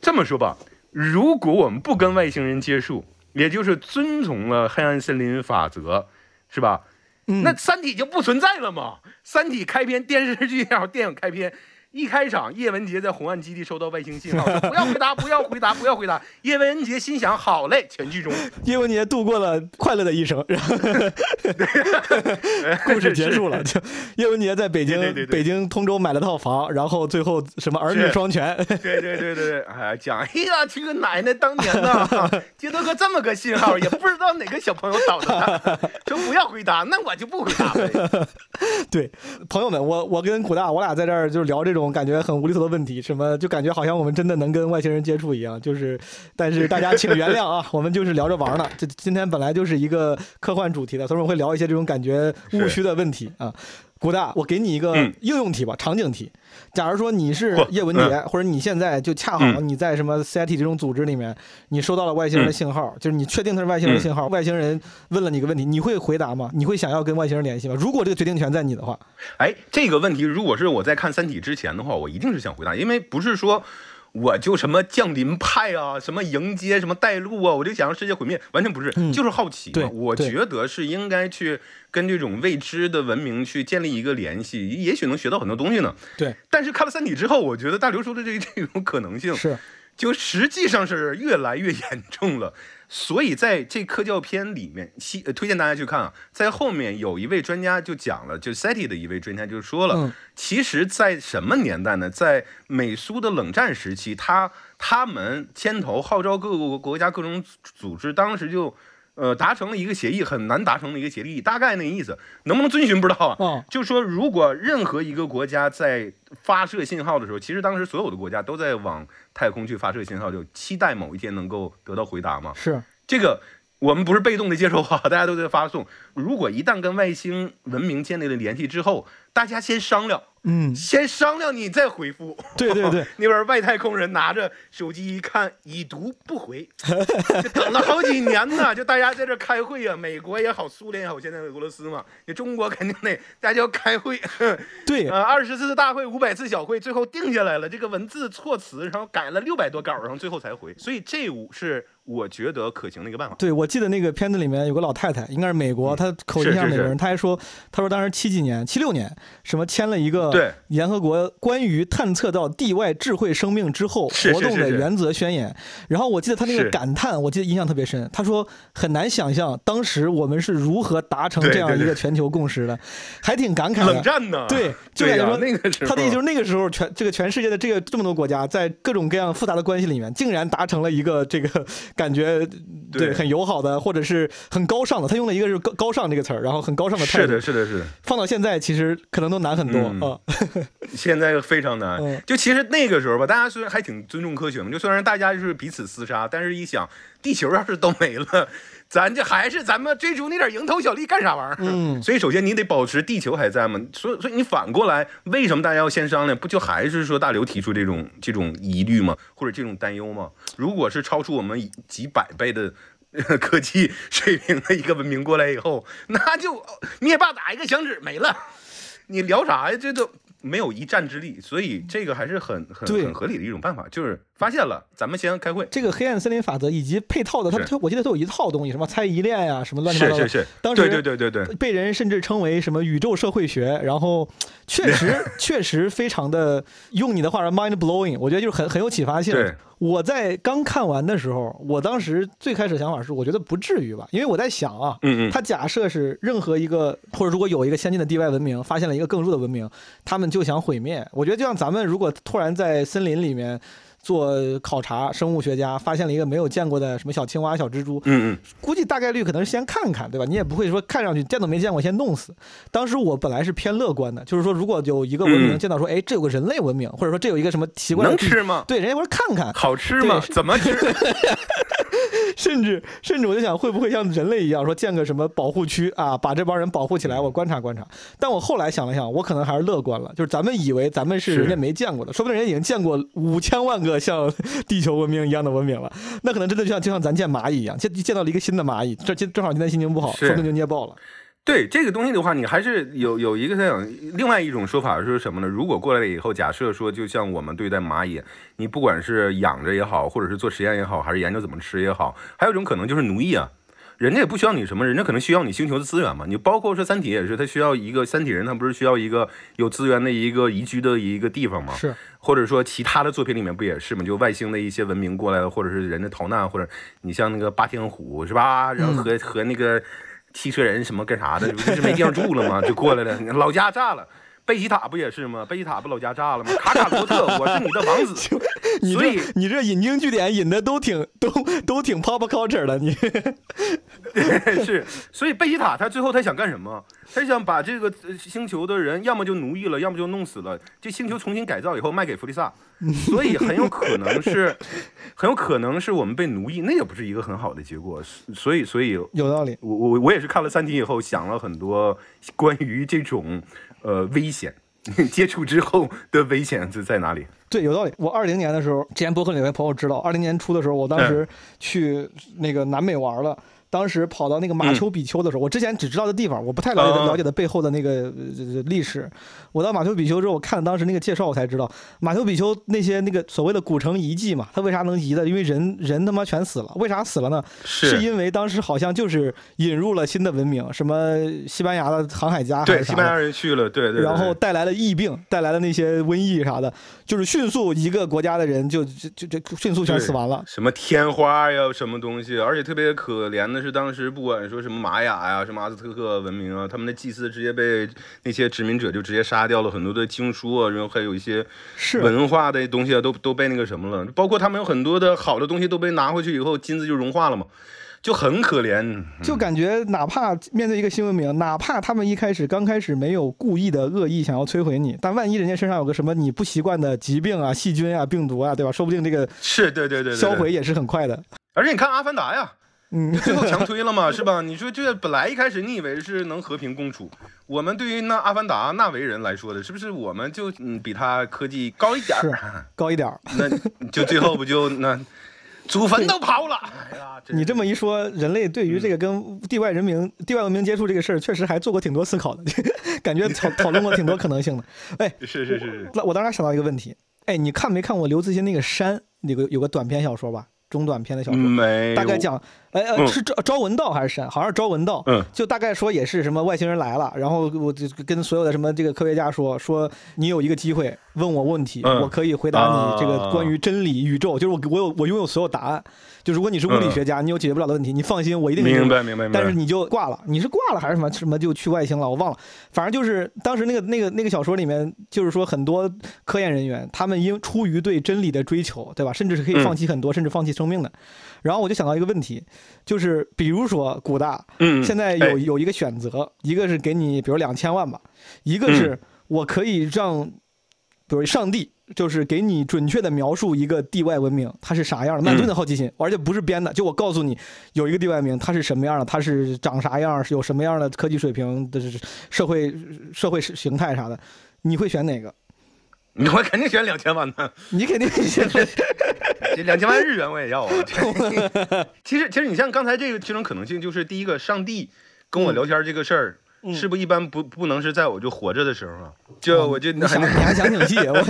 这么说吧，如果我们不跟外星人接触，也就是遵从了黑暗森林法则，是吧？嗯那《三体》就不存在了嘛？《三体》开篇电视剧也好，电影开篇一开场，叶文洁在红岸基地收到外星信号，说不要回答，不要回答，不要回答。叶文洁心想：好嘞，全剧终。叶文洁度过了快乐的一生，然后 故事结束了。就叶文洁在北京对对对对北京通州买了套房，然后最后什么儿女双全，对对对对对，哎，讲哎呀，这个奶奶当年呢，接到个这么个信号，也不知道哪个小朋友导的他，说不要回答，那我就不回答呗。对，朋友们，我我跟古大，我俩在这儿就是聊这种感觉很无厘头的问题，什么就感觉好像我们真的能跟外星人接触一样，就是，但是大家请原谅啊，我们就是聊着玩儿呢。这今天本来就是一个科幻主题的，所以我们会聊一些这种感觉误区的问题啊。古大，我给你一个嗯应用题吧，场景题。假如说你是叶文洁，或者你现在就恰好嗯你在什么 CIT 这种组织里面，你收到了外星人的信号，就是你确定它是外星人的信号，外星人问了你个问题，你会回答吗？你会想要跟外星人联系吗？如果这个决定权在你的话，哎，这个问题如果是我在看《三体》之前的话，我一定是想回答，因为不是说我就什么降临派啊，什么迎接什么带路啊，我就想让世界毁灭，完全不是，嗯就是好奇对嘛。我觉得是应该去跟这种未知的文明去建立一个联系，也许能学到很多东西呢。对，但是看了《三体》之后，我觉得大刘说的这这种可能性是就实际上是越来越严重了。所以在这科教片里面，西呃推荐大家去看啊，在后面有一位专家就讲了，就 SETI 的一位专家就说了，嗯其实，在什么年代呢？在美苏的冷战时期，他他们牵头号召各个国家各种组织，当时就。呃，达成了一个协议，很难达成的一个协议，大概那个意思，能不能遵循不知道啊。哦就说如果任何一个国家在发射信号的时候，其实当时所有的国家都在往太空去发射信号，就期待某一天能够得到回答嘛。是，这个我们不是被动的接受啊，大家都在发送。如果一旦跟外星文明建立了联系之后，大家先商量，嗯，先商量你再回复。对对对，那边外太空人拿着手机一看，已读不回，就等了好几年呢。就大家在这开会呀、美国也好，苏联也好，现在俄罗斯嘛，你中国肯定得大家要开会。对，呃，二十次大会，五百次小会，最后定下来了这个文字措辞，然后改了六百多稿，然后最后才回。所以这五是我觉得可行的一个办法。对，我记得那个片子里面有个老太太，应该是美国，她口音像美国人，她还说，她说当时七几年、七六年，什么签了一个对联合国关于探测到地外智慧生命之后活动的原则宣言。然后我记得她那个感叹，我记得印象特别深，她说很难想象当时我们是如何达成这样一个全球共识的，还挺感慨的。冷战呢？对，就感觉说那个时候，他的意思就是那个时候全这个全世界的这个这么多国家，在各种各样复杂的关系里面，竟然达成了一个这个感觉对对很友好的，或者是很高尚的。他用了一个是高高尚这个词儿，然后很高尚的态度。是的，是的，是的。放到现在其实可能都难很多嗯啊。现在非常难嗯。就其实那个时候吧，大家虽然还挺尊重科学嘛，就虽然大家就是彼此厮杀，但是一想，地球要是都没了，咱这还是咱们追逐那点蝇头小利干啥玩意儿？嗯所以首先你得保持地球还在嘛。所以所以你反过来，为什么大家要先商量？不就还是说大刘提出这种这种疑虑吗？或者这种担忧吗？如果是超出我们几百倍的。呃科技水平的一个文明过来以后，那就灭霸打一个响指没了，你聊啥呀？这都没有一战之力，所以这个还是很很对很合理的一种办法，就是发现了，咱们先开会。这个黑暗森林法则以及配套的，它它我记得都有一套东西，什么猜疑链呀，什么乱七八糟的。是是是，当时对对对对对，被人甚至称为什么宇宙社会学，然后确实 确实非常的，用你的话说 mind blowing，我觉得就是很很有启发性。对我在刚看完的时候，我当时最开始的想法是，我觉得不至于吧，因为我在想啊，嗯嗯他假设是任何一个，或者如果有一个先进的地外文明发现了一个更弱的文明，他们就想毁灭。我觉得就像咱们如果突然在森林里面做考察，生物学家发现了一个没有见过的什么小青蛙、小蜘蛛，嗯嗯，估计大概率可能是先看看，对吧？你也不会说看上去见都没见过先弄死。当时我本来是偏乐观的，就是说如果有一个文明嗯见到说，哎，这有个人类文明，或者说这有一个什么奇怪的能吃吗？对，人家说看看，好吃吗？怎么吃？甚至甚至我就想，会不会像人类一样，说建个什么保护区啊，把这帮人保护起来，我观察观察。但我后来想了想，我可能还是乐观了，就是咱们以为咱们是是人家没见过的，说不定人家已经见过五千万个像地球文明一样的文明了，那可能真的就像就像咱见蚂蚁一样，见见到了一个新的蚂蚁，这今正好今天心情不好，是说不定就捏爆了。对这个东西的话，你还是有有一个这样，另外一种说法是什么呢？如果过来了以后，假设说，就像我们对待蚂蚁，你不管是养着也好，或者是做实验也好，还是研究怎么吃也好，还有一种可能就是奴役啊。人家也不需要你什么，人家可能需要你星球的资源嘛。你包括说三体也是，他需要一个三体人，他不是需要一个有资源的一个宜居的一个地方吗？是，或者说其他的作品里面不也是吗？就外星的一些文明过来了，或者是人家逃难，或者你像那个霸天虎是吧？然后和、和那个汽车人什么干啥的，不是没地方住了吗？就过来了，老家炸了。贝吉塔不也是吗？贝吉塔不老家炸了吗？卡卡罗特，我是你的王子。你所以你这引经据典引的都挺都都挺 pop culture 的，你 是，所以贝吉塔他最后他想干什么？他想把这个呃星球的人要么就奴役了，要么就弄死了。这星球重新改造以后卖给弗利萨，所以很有可能是，很有可能是我们被奴役，那也不是一个很好的结果。所以，所以有道理。我我我也是看了《三体》以后，想了很多关于这种呃危险，接触之后的危险是在哪里？对，有道理。我二零年的时候，之前博客里面朋友知道，二零年初的时候，我当嗯时去那个南美玩了。当时跑到那个马丘比丘的时候，我之前只知道的地方，我不太了解了解的背后的那个呃历史。我到马丘比丘之后，我看了当时那个介绍，我才知道马丘比丘那些那个所谓的古城遗迹嘛，它为啥能遗的？因为人人他妈全死了。为啥死了呢？是因为当时好像就是引入了新的文明，什么西班牙的航海家对西班牙人去了，对对对然后带来了疫病，带来了那些瘟疫啥的，就是迅速一个国家的人就就就就迅速全死完了。什么天花呀，什么东西，而且特别可怜的是，当时不管说什么玛雅呀、什么阿兹特克文明啊，他们的祭司直接被那些殖民者就直接杀掉了，很多的经书啊，然后还有一些是文化的东西啊，都都被那个什么了，包括他们有很多的好的东西都被拿回去以后，金子就融化了嘛，就很可怜。就感觉哪怕面对一个新文明，哪怕他们一开始刚开始没有故意的恶意想要摧毁你，但万一人家身上有个什么你不习惯的疾病啊、细菌啊、病毒啊，对吧？说不定这个是对对对对对销毁也是很快的。而且你看《阿凡达》呀，嗯，最后强推了嘛，是吧？你说这本来一开始你以为是能和平共处，我们对于那阿凡达那维人来说的，是不是我们就嗯比他科技高一点是儿？高一点儿。那就最后不就那 祖坟都刨了？哎呀，你这么一说，人类对于这个跟地外人民、地外文明接触这个事儿，确实还做过挺多思考的，感觉讨讨论过挺多可能性的。哎，是是是是，那我当时想到一个问题，哎，你看没看过刘慈欣那个《山》有个有个短篇小说吧？中短篇的小说，没大概讲，哎呃，嗯是招招文道还是谁？好像是招文道。嗯，就大概说也是什么外星人来了，然后我就跟所有的什么这个科学家说说你有一个机会，问我问题，嗯我可以回答你这个啊关于真理、宇宙，就是我我有我拥有所有答案。就如果你是物理学家，你有解决不了的问题，你放心，我一定明白明白明白。但是你就挂了，你是挂了还是什么什么就去外星了？我忘了，反正就是当时那个那个那个小说里面，就是说很多科研人员，他们因出于对真理的追求，对吧？甚至是可以放弃很多，甚至放弃生命的。然后我就想到一个问题，就是比如说古大，嗯，现在哎有有一个选择，一个是给你比如两千万吧，一个是我可以让，比如上帝就是给你准确的描述一个地外文明它是啥样的，满足你的好奇心，而且不是编的，就我告诉你有一个地外文明它是什么样的，它是长啥样，是有什么样的科技水平的社会社会形态啥的，你会选哪个？我肯定选两千万的，你肯定选 这两千万日元我也要啊。其实其实你像刚才这个这种可能性，就是第一个，上帝跟我聊天这个事儿。嗯是不一般不不能是在我就活着的时候啊？就我就你想 你还想挺细，我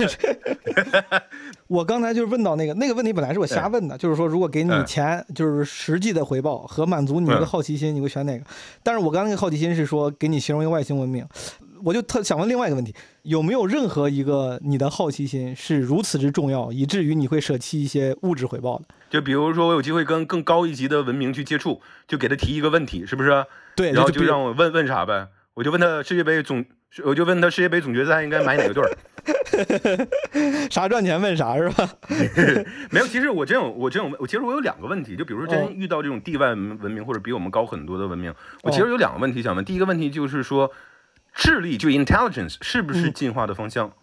我刚才就是问到那个那个问题，本来是我瞎问的，就是说如果给你嗯钱，就是实际的回报和满足你一个嗯好奇心，你会选哪个？但是我刚刚那个好奇心是说给你形容一个外星文明，我就特想问另外一个问题，有没有任何一个你的好奇心是如此之重要，以至于你会舍弃一些物质回报的？就比如说我有机会跟更高一级的文明去接触，就给他提一个问题，是不是？对，然后就让我问问啥呗，我就问他世界杯总，我就问他世界杯总决赛应该买哪个队儿。啥赚钱问啥是吧？没有，其实我真有，我真有，我其实我有两个问题，就比如说哦真遇到这种地外文文明或者比我们高很多的文明，我其实有两个问题想问。第一个问题就是说，智力就 intelligence 是不是嗯。进化的方向，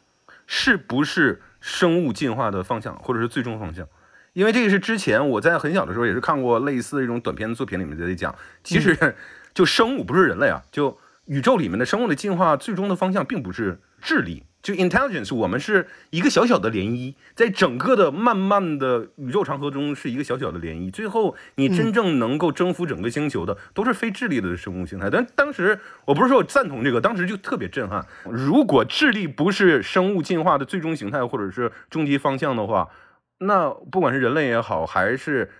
是不是生物进化的方向，或者是最终方向？因为这个是之前我在很小的时候也是看过类似的这种短片的作品里面在讲，其实就生物不是人类啊，就宇宙里面的生物的进化最终的方向并不是智力，就 intelligence，我们是一个小小的涟漪，在整个的漫漫的宇宙长河中是一个小小的涟漪，最后你真正能够征服整个星球的都是非智力的生物形态。但当时我不是说我赞同这个，当时就特别震撼。如果智力不是生物进化的最终形态或者是终极方向的话，那不管是人类也好，还是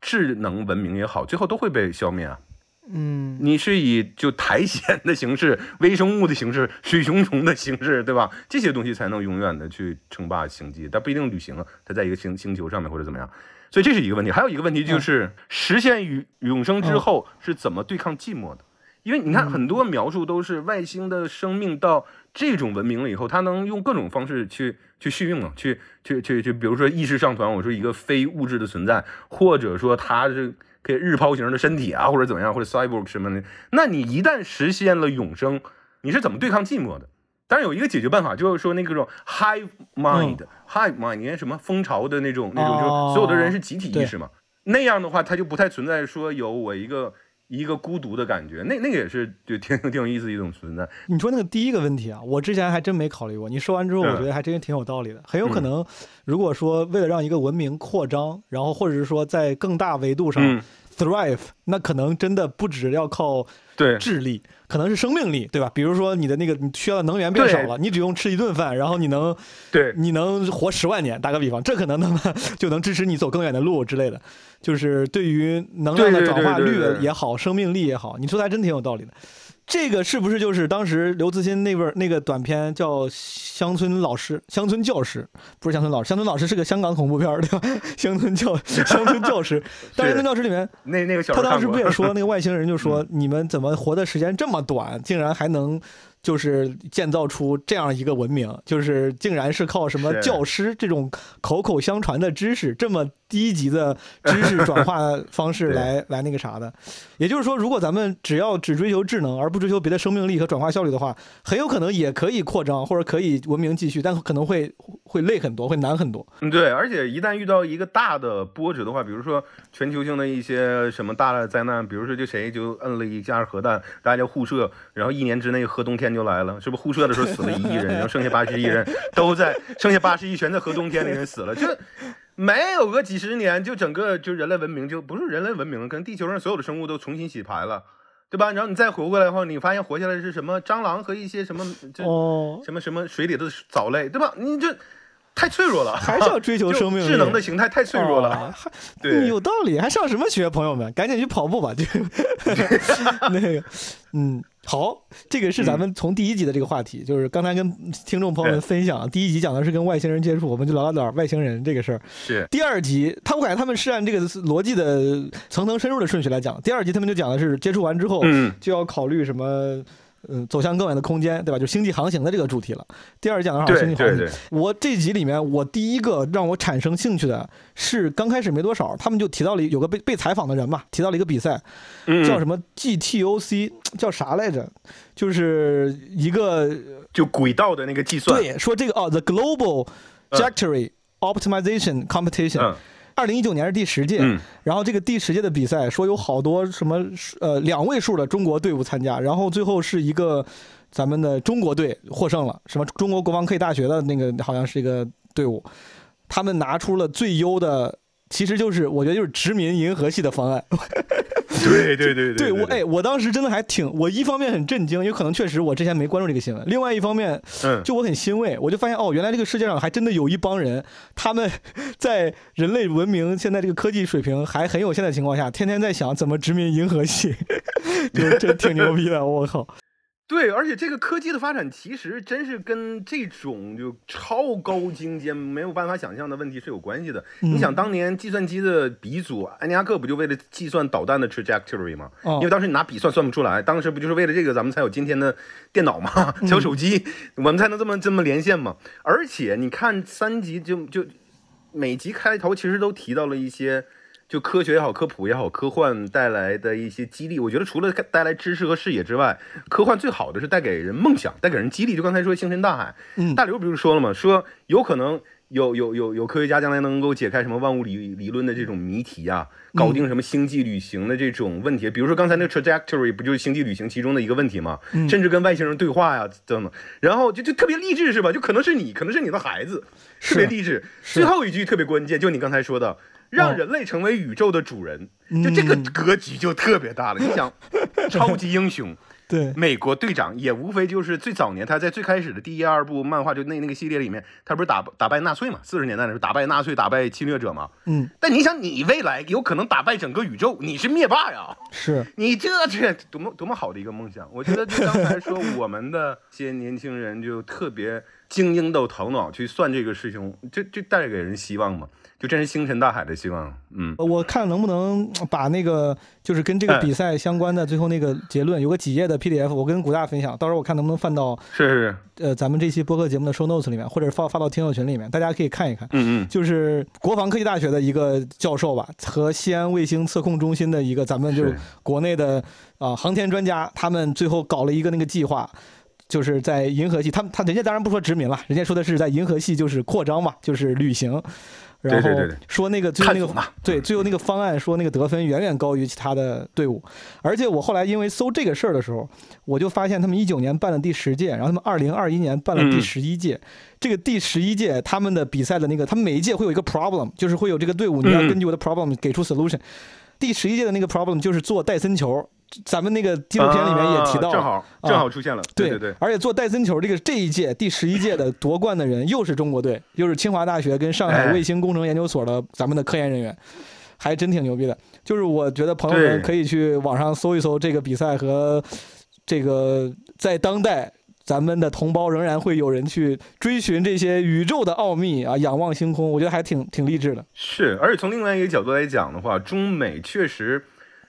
智能文明也好，最后都会被消灭啊。嗯，你是以就苔藓的形式、微生物的形式、水熊虫的形式，对吧？这些东西才能永远的去称霸星际，但不一定旅行啊，它在一个星星球上面或者怎么样。所以这是一个问题，还有一个问题就是实现永永生之后是怎么对抗寂寞的？因为你看很多描述都是外星的生命到这种文明了以后，它能用各种方式去去续命嘛，去去去去，比如说意识上传，我说一个非物质的存在，或者说它是可以日抛型的身体啊，或者怎么样，或者 cyborg 什么的。那你一旦实现了永生，你是怎么对抗寂寞的？当然有一个解决办法，就是说那个种 hive mind，hive mind，你看什么蜂巢的那种那种，就哦所有的人是集体意识嘛。那样的话，它就不太存在说有我一个一个孤独的感觉，那那个也是就挺 挺有意思的一种存在。你说那个第一个问题啊，我之前还真没考虑过。你说完之后，我嗯觉得还真挺有道理的。很有可能，如果说为了让一个文明扩张，然后或者是说在更大维度上嗯，thrive，那可能真的不只要靠对，智力，可能是生命力，对吧？比如说你的那个你需要的能源变少了，你只用吃一顿饭，然后你能对，你能活十万年，打个比方，这可能能 就能支持你走更远的路之类的。就是对于能量的转化率也好，生命力也好，你说的还真挺有道理的。这个是不是就是当时刘慈欣那本那个短片叫《乡村老师》《乡村教师》？不是乡村老师，乡村老师是个香港恐怖片儿，对吧？乡村教 乡村教师，但是乡村教师里面那那个小他当时不也说，那个外星人就说，你们怎么活的时间这么短，竟然还能就是建造出这样一个文明，就是竟然是靠什么教师这种口口相传的知识，这么低级的知识转化方式 来来那个啥的。也就是说，如果咱们只要只追求智能，而不追求别的生命力和转化效率的话，很有可能也可以扩张或者可以文明继续，但可能会会累很多，会难很多。嗯，对，而且一旦遇到一个大的波折的话，比如说全球性的一些什么大的灾难，比如说就谁就摁了一下核弹，大家就互射，然后一年之内核冬天就来了，是不是？互射的时候死了一亿人，然后剩下八十亿人都在，剩下八十亿全在核冬天里面死了，这没有个几十年，就整个就人类文明就不是人类文明了，可能地球上所有的生物都重新洗牌了。对吧？然后你再活过来的话，你发现活下来是什么蟑螂和一些什么这哦，什么什么水里的藻类，对吧？你这太脆弱了，还是要追求生命力智能的形态太脆弱了。对有道理，还上什么学？朋友们，赶紧去跑步吧！就 那个，嗯，好，这个是咱们从第一集的这个话题，就是刚才跟听众朋友们分享，第一集讲的是跟外星人接触，我们就聊了点外星人这个事儿。是，第二集，他我感觉他们是按这个逻辑的层层深入的顺序来讲。第二集他们就讲的是接触完之后，嗯，就要考虑什么。嗯，走向更远的空间，对吧？就星际航行的这个主题了。第二集讲的话星际航行。我这集里面，我第一个让我产生兴趣的是刚开始没多少，他们就提到了有个被被采访的人嘛，提到了一个比赛，嗯，叫什么 GTOC，叫啥来着？就是一个就轨道的那个计算，对，说这个哦，The Global 嗯 Trajectory Optimization Competition，嗯二零一九年是第十届，嗯然后这个第十届的比赛说有好多什么呃两位数的中国队伍参加，然后最后是一个咱们的中国队获胜了，什么中国国防科技大学的那个好像是一个队伍，他们拿出了最优的。其实就是，我觉得就是殖民银河系的方案。对对对对对我，哎，我当时真的还挺，我一方面很震惊，因为可能确实我之前没关注这个新闻；，另外一方面，嗯，就我很欣慰，我就发现哦，原来这个世界上还真的有一帮人，他们 在人类文明现在这个科技水平还很有限的情况下，天天在想怎么殖民银河系，就真挺牛逼的，我靠！对，而且这个科技的发展其实真是跟这种就超高精尖、没有办法想象的问题是有关系的。嗯你想，当年计算机的鼻祖安尼亚克不就为了计算导弹的 trajectory 吗？哦因为当时你拿笔算算不出来，当时不就是为了这个咱们才有今天的电脑嘛，嗯 才有手机，我们才能这么这么连线嘛。而且你看三集就就每集开头其实都提到了一些。就科学也好，科普也好，科幻带来的一些激励，我觉得除了带来知识和视野之外，科幻最好的是带给人梦想，带给人激励。就刚才说星辰大海，嗯大刘不是说了吗？说有可能有有有有科学家将来能够解开什么万物理理论的这种谜题啊，搞定什么星际旅行的这种问题。比如说刚才那个 trajectory 不就是星际旅行其中的一个问题吗？嗯甚至跟外星人对话呀，等等。然后就就特别励志是吧？就可能是你，可能是你的孩子，特别励志。最后一句特别关键，就你刚才说的。让哦人类成为宇宙的主人，就这个嗯格局就特别大了。你想，超级英雄，对，美国队长也无非就是最早年他在最开始的第一二部漫画就那那个系列里面，他不是打打败纳粹嘛？四十年代的时候打败纳粹，打败侵略者嘛。嗯，但你想，你未来有可能打败整个宇宙，你是灭霸呀！是，你这这多么多么好的一个梦想！我觉得就刚才说我们的些年轻人就特别精英的头脑去算这个事情，这这带给人希望嘛？就真是星辰大海的希望。嗯，我看能不能把那个就是跟这个哎比赛相关的最后那个结论有个几页的 PDF，我跟古大分享，到时候我看能不能放到是是，呃咱们这期播客节目的 show notes 里面，或者发发到听友群里面，大家可以看一看。嗯嗯，就是国防科技大学的一个教授吧，和西安卫星测控中心的一个咱们就国内的啊、航天专家，他们最后搞了一个那个计划。就是在银河系，他们他人家当然不说殖民了，人家说的是在银河系就是扩张嘛，就是旅行，然后对对对。对说那个最后那个对最后那个方案说那个得分远远高于其他的队伍，而且我后来因为搜这个事儿的时候，我就发现他们一九年办了第十届，然后他们二零二一年办了第嗯。十一届，这个第十一届他们的比赛的那个，他们每一届会有一个 problem，就是会有这个队伍你要嗯。根据我的 problem 给出 solution。第十一届的那个 problem 就是做戴森球，咱们那个纪录片里面也提到正好正好出现了。对对对，而且做戴森球这个这一届第十一届的夺冠的人又是中国队，又是清华大学跟上海哎卫星工程研究所的咱们的科研人员，还真挺牛逼的。就是我觉得朋友们可以去网上搜一搜这个比赛和这个在当代。咱们的同胞仍然会有人去追寻这些宇宙的奥秘啊，仰望星空，我觉得还挺挺励志的。是，而且从另外一个角度来讲的话，中美确实，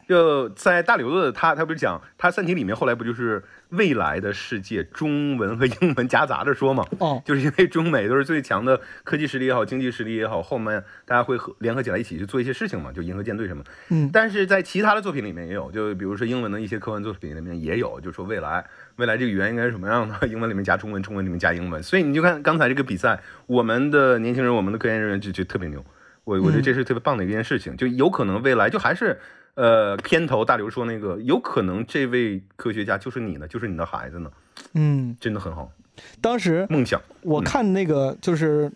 就在大刘的他他不是讲他《三体》里面后来不就是未来的世界中文和英文夹杂着说嘛？哦，就是因为中美都是最强的科技实力也好，经济实力也好，后面大家会合联合起来一起去做一些事情嘛，就银河舰队什么。嗯但是在其他的作品里面也有，就比如说英文的一些科幻作品里面也有，就说未来未来这个语言应该是什么样的，英文里面加中文，中文里面加英文。所以你就看刚才这个比赛，我们的年轻人，我们的科研人员就就特别牛。我我觉得这是特别棒的一件事情，就有可能未来就还是。呃，片头大刘说那个，有可能这位科学家就是你呢，就是你的孩子呢，嗯，真的很好，当时梦想。我看那个就是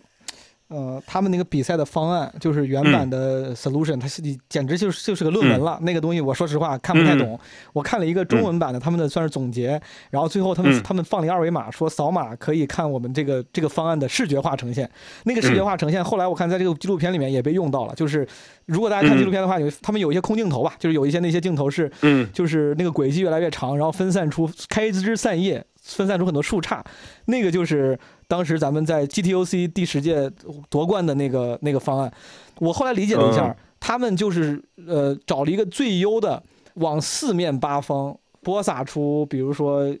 呃，他们那个比赛的方案就是原版的 solution，、它是简直就是就是个论文了。那个东西我说实话看不太懂，我看了一个中文版的，他们的算是总结，然后最后他们、嗯他们放了一个二维码，说扫码可以看我们这个这个方案的视觉化呈现。那个视觉化呈现，后来我看在这个纪录片里面也被用到了，就是如果大家看纪录片的话，有他们有一些空镜头吧，就是有一些那些镜头是嗯就是那个轨迹越来越长，然后分散出开枝散叶，分散出很多树杈，那个就是当时咱们在 GTOC 第十届夺冠的那个那个方案。我后来理解了一下，嗯他们就是呃找了一个最优的，往四面八方播撒出，比如说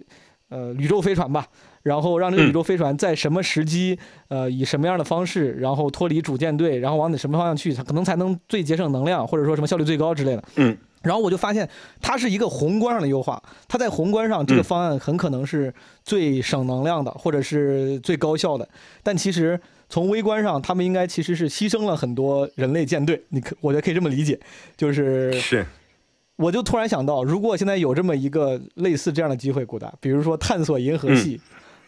呃宇宙飞船吧。然后让这个宇宙飞船在什么时机，呃，以什么样的方式，然后脱离主舰队，然后往哪什么方向去，它可能才能最节省能量，或者说什么效率最高之类的。嗯。然后我就发现，它是一个宏观上的优化，它在宏观上这个嗯方案很可能是最省能量的，或者是最高效的。但其实从微观上，他们应该其实是牺牲了很多人类舰队。你可我觉得可以这么理解，就是是，我就突然想到，如果现在有这么一个类似这样的机会，古达，比如说探索银河系，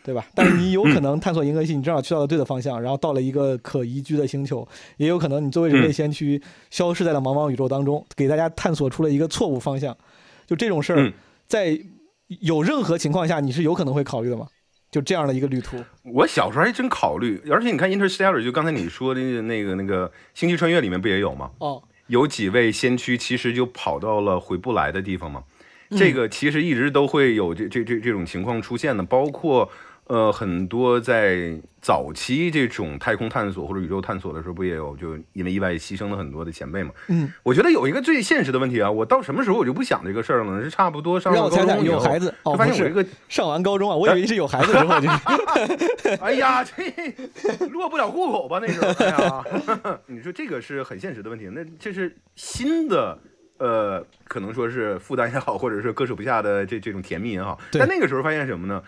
对吧？但是你有可能探索银河系，你正好去到了对的方向，然后到了一个可宜居的星球，也有可能你作为人类嗯先驱，消失在了茫茫宇宙当中，给大家探索出了一个错误方向。就这种事儿嗯，在有任何情况下，你是有可能会考虑的吗？就这样的一个旅途，我小时候还真考虑，而且你看《Interstellar》，就刚才你说的那个那个《星际穿越》里面不也有吗？哦，有几位先驱其实就跑到了回不来的地方嘛。嗯这个其实一直都会有这这这这种情况出现的，包括呃很多在早期这种太空探索或者宇宙探索的时候，不也有就因为意外牺牲了很多的前辈嘛？嗯，我觉得有一个最现实的问题啊，我到什么时候我就不想这个事儿了呢？是差不多上了高中以后，有孩子哦，发现有一个上完高中啊，我以为是有孩子之后就是。哎呀，这落不了户口吧？那时候，哎呀，你说这个是很现实的问题。那这是新的，呃，可能说是负担也好，或者是割舍不下的这这种甜蜜也好。但那个时候发现什么呢？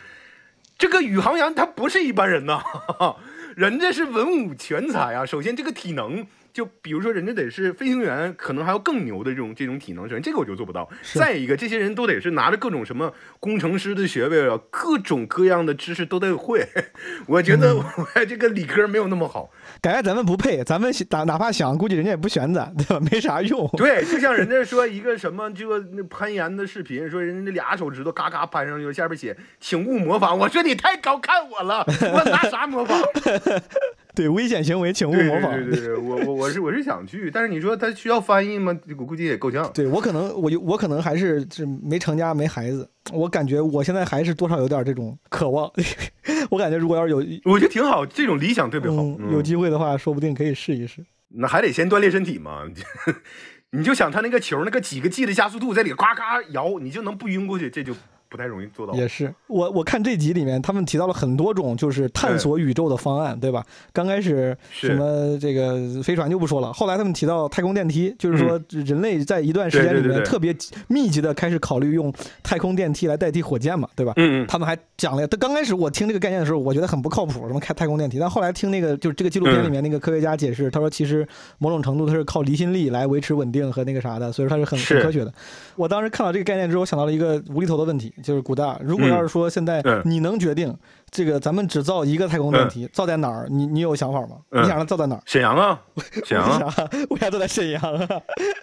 这个宇航员他不是一般人呐，人家是文武全才啊。首先，这个体能。就比如说，人家得是飞行员，可能还要更牛的这种这种体能，首先这个我就做不到。再一个，这些人都得是拿着各种什么工程师的学位啊，各种各样的知识都得会。我觉得我这个理科没有那么好。感觉咱们不配，咱们打哪怕想，估计人家也不选咱，对吧？没啥用。对，就像人家说一个什么这个那攀岩的视频，说人家那俩手指头嘎嘎攀上去，下边写“请勿模仿”。我说你太高看我了，我拿啥模仿？对，危险行为请勿模仿。对对对，我我我是我是想去，但是你说他需要翻译吗？我估计也够呛。对我可能我就我可能还是是没成家没孩子，我感觉我现在还是多少有点这种渴望。我感觉如果要是有我觉得挺好，这种理想特别好。嗯有机会的话，说不定可以试一试。那还得先锻炼身体嘛。你就想他那个球那个几个 G 的加速度在里呱呱摇，你就能不晕过去，这就不太容易做到。也是，我我看这集里面，他们提到了很多种就是探索宇宙的方案，对吧？刚开始什么这个飞船就不说了，后来他们提到太空电梯，就是说人类在一段时间里面特别密集的开始考虑用太空电梯来代替火箭嘛，对吧？嗯嗯，他们还讲了，他刚开始我听这个概念的时候，我觉得很不靠谱，什么开太空电梯。但后来听那个就是这个纪录片里面那个科学家解释，他说其实某种程度它是靠离心力来维持稳定和那个啥的，所以说它是很是很科学的。我当时看到这个概念之后，想到了一个无厘头的问题，就是古大，如果要是说现在嗯你能决定这个咱们只造一个太空电梯，造在哪儿？你你有想法吗？嗯你想让它造在哪儿？沈阳啊，沈阳为啊，啥？为啥都在沈阳啊？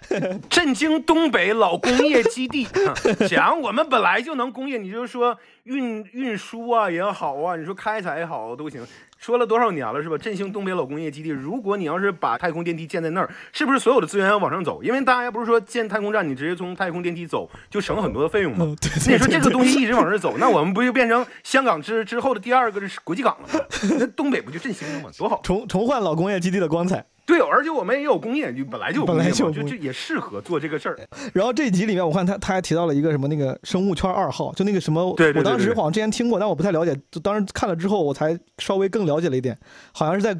震惊东北老工业基地。沈阳我们本来就能工业，你就说运运输啊也好啊，你说开采也好都行。说了多少年了是吧？振兴东北老工业基地，如果你要是把太空电梯建在那儿，是不是所有的资源要往上走？因为大家不是说建太空站，你直接从太空电梯走就省很多的费用吗？嗯，对 那你说这个东西一直往这走，那我们不就变成香港之之后的第二个是国际港了吗？那东北不就振兴了吗？多好！重重焕老工业基地的光彩。对，而且我们也有工业，就本来就本来就就就也适合做这个事儿。然后这一集里面，我看他他还提到了一个什么那个生物圈二号，就那个什么，对对对对对我当时好像之前听过，但我不太了解。就当时看了之后，我才稍微更了解了一点，好像是在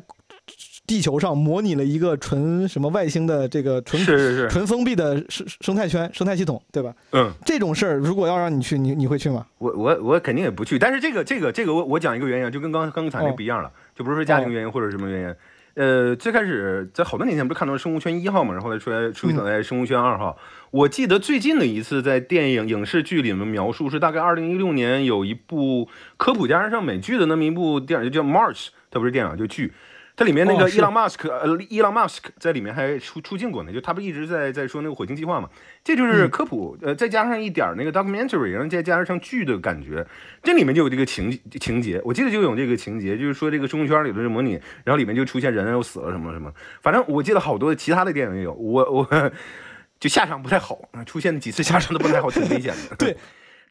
地球上模拟了一个纯什么外星的这个纯是是是，纯封闭的生生态圈、生态系统，对吧？嗯，这种事儿如果要让你去，你你会去吗？我我我肯定也不去，但是这个这个这个我我讲一个原因，就跟刚刚才那哦不一样了，就不是说家庭原因或者什么原因。呃，最开始在好多年前不是看到生物圈一号嘛，然后来出来出现在生物圈二号。我记得最近的一次在电影影视剧里面描述是大概二零一六年有一部科普加上美剧的那么一部电影，就叫《March》，它不是电影就剧。它里面那个伊朗马斯克，呃，伊朗马斯克在里面还出出镜过呢，就他不一直在在说那个火星计划嘛，这就是科普，呃，再加上一点那个 documentary，然后再加上剧的感觉，这里面就有这个情情节，我记得就有这个情节，就是说这个生物圈里头是模拟，然后里面就出现人又死了什么什么，反正我记得好多其他的电影也有，我我 就下场不太好，出现的几次下场都不太好，挺危险的。对，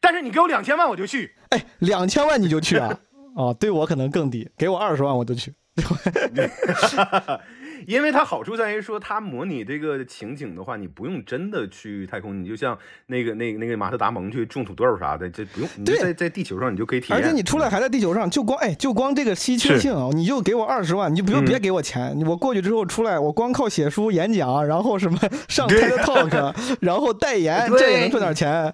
但是你给我两千万我就去，哎，两千万你就去啊？哦，对我可能更低，给我二十万我就去。因为它好处在于说，它模拟这个情景的话，你不用真的去太空，你就像那个那个那个马特达蒙去种土豆啥的，这不用，你在在地球上你就可以体验。而且你出来还在地球上，就光哎，就光这个稀缺性啊，你就给我二十万，你就不用嗯。别给我钱，我过去之后出来，我光靠写书、演讲，然后什么上 TED Talk，然后代言，对。这也能赚点钱，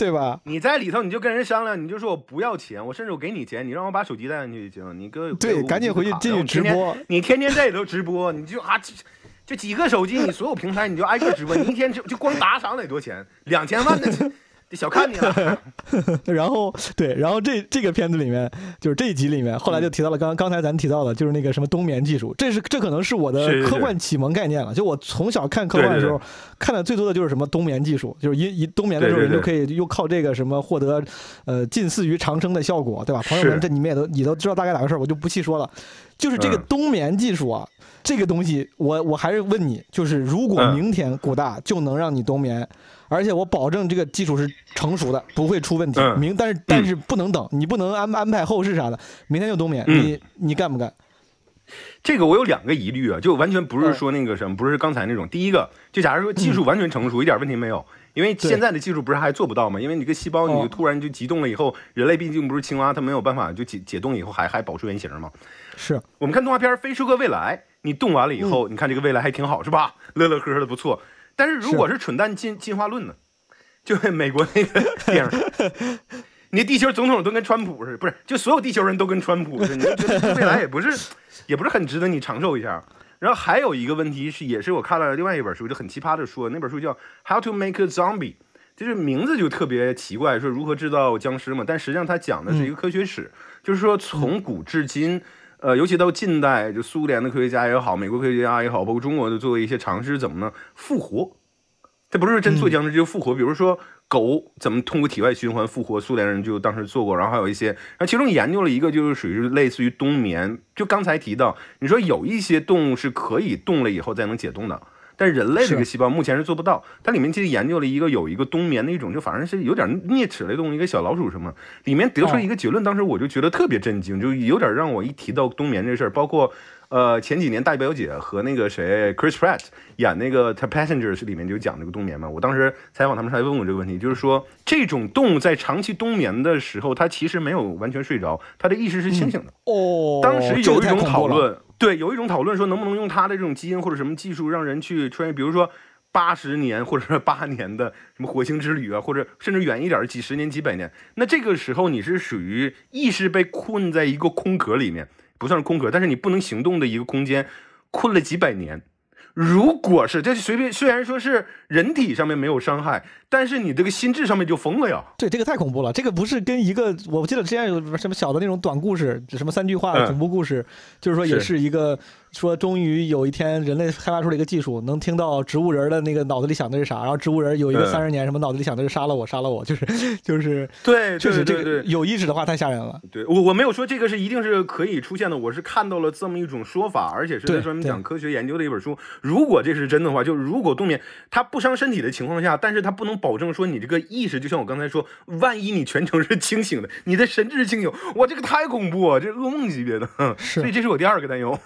对吧？你在里头，你就跟人商量，你就说我不要钱，我甚至我给你钱，你让我把手机带上去就行，你给我给我对赶紧回去进去直播你天天在里头直播，你就啊这就几个手机，你所有平台你就挨个直播，你一天就就光打赏得多钱，两千万那这这小看你了。然后对，然后这这个片子里面，就是这一集里面，后来就提到了刚刚才咱提到的，就是那个什么冬眠技术，这是这可能是我的科幻启蒙概念了。就我从小看科幻的时候，看的最多的就是什么冬眠技术，就是一一冬眠的时候，人就可以又靠这个什么获得呃近似于长生的效果，对吧？朋友们，这你们也都你都知道大概咋回事儿，我就不细说了。就是这个嗯冬眠技术啊，这个东西，我我还是问你，就是如果嗯明天古大就能让你冬眠，而且我保证这个技术是成熟的，不会出问题。嗯明但是但是不能等，你不能安安排后事啥的，明天就冬眠，嗯你你干不干？这个我有两个疑虑啊，就完全不是嗯说那个什么，不是刚才那种。第一个，就假如说技术完全成熟，一点问题没有，因为现在的技术不是还做不到吗？因为你这个细胞你哦就突然就激动了以后，人类毕竟不是青蛙，它没有办法就解解冻以后还还保持原形嘛。是我们看动画片《飞出个未来》，你冻完了以嗯后，你看这个未来还挺好，是吧？乐乐呵呵的不错。但是如果是蠢蛋进进化论呢？就美国那个电影，你地球总统都跟川普似的，不是？就所有地球人都跟川普似的，你就觉得这未来也不是，也不是很值得你长寿一下。然后还有一个问题是，也是我看了另外一本书，就很奇葩的说，那本书叫《How to Make a Zombie》，就是名字就特别奇怪，说如何制造僵尸嘛。但实际上它讲的是一个科学史，就是说从古至今。呃，尤其到近代，就苏联的科学家也好，美国科学家也好，包括中国的做一些尝试，怎么呢？复活，这不是真做僵尸，就复活。比如说狗怎么通过体外循环复活，苏联人就当时做过，然后还有一些，然后其中研究了一个，就是属于类似于冬眠。就刚才提到，你说有一些动物是可以冻了以后再能解冻的。但是人类这个细胞目前是做不到，它里面其实研究了一个有一个冬眠的一种，就反正是有点啮齿类动物，一个小老鼠什么，里面得出一个结论，当时我就觉得特别震惊，就有点让我一提到冬眠这事儿，包括呃前几年大表姐和那个谁 Chris Pratt 演那个他 Passengers 里面就讲这个冬眠嘛，我当时采访他们时还问我这个问题，就是说这种动物在长期冬眠的时候，它其实没有完全睡着，它的意识是清醒的。哦，当时有一种讨论，对，有一种讨论说能不能用他的这种基因或者什么技术让人去穿越，比如说八十年或者是八年的什么火星之旅啊，或者甚至远一点几十年、几百年。那这个时候你是属于意识被困在一个空壳里面，不算是空壳，但是你不能行动的一个空间，困了几百年。如果是这随便，虽然说是人体上面没有伤害，但是你这个心智上面就疯了呀。对，这个太恐怖了。这个不是跟一个，我记得之前有什么小的那种短故事，什么三句话的嗯恐怖故事，就是说也是是一个说，终于有一天人类开发出了一个技术，能听到植物人的那个脑子里想的是啥，然后植物人有一个嗯三十年什么脑子里想的是杀了我，杀了我，就是就是，对，确实这对对个有意识的话太吓人了。对我我没有说这个是一定是可以出现的，我是看到了这么一种说法，而且是在专门讲科学研究的一本书。如果这是真的话，就如果冬眠它不伤身体的情况下，但是它不能保证说你这个意识，就像我刚才说，万一你全程是清醒的，你的神志清醒，哇，这个太恐怖啊，这是噩梦级别的。是所以这是我第二个担忧。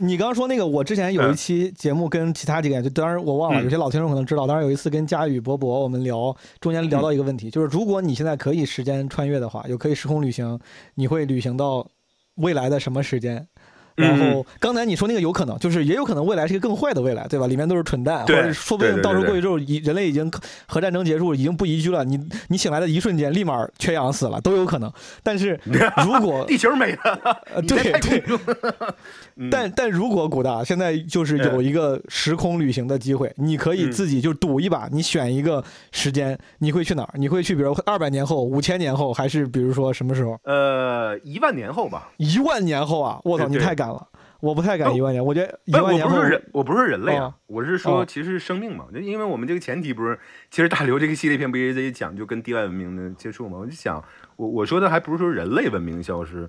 你刚刚说那个，我之前有一嗯期节目跟其他几个人，就当然我忘了，嗯有些老听众可能知道。当然有一次跟佳宇、博博我们聊，中间聊到一个问题，就是如果你现在可以时间穿越的话，有可以时空旅行，你会旅行到未来的什么时间？然嗯后刚才你说那个有可能，就是也有可能未来是一个更坏的未来，对吧？里面都是蠢蛋，或者说不定到时候过去之后，已人类已经核战争结束，已经不宜居了，你你醒来的一瞬间，立马缺氧死了，都有可能。但是 如果地球没了，对 对。嗯但但如果古大现在就是有一个时空旅行的机会，你可以嗯自己就赌一把，你选一个时间，你会去哪儿？你会去比如二百年后、五千年后，还是比如说什么时候？呃，一万年后吧。一万年后啊！我操，你太敢了！我不太敢不一万年，我觉得一不，万年后我不是人，我不是人类啊，哦我是说哦其实生命嘛，就因为我们这个前提不是，其实大刘这个系列片不也得讲就跟地外文明的接触嘛？我就想，我我说的还不是说人类文明消失，呃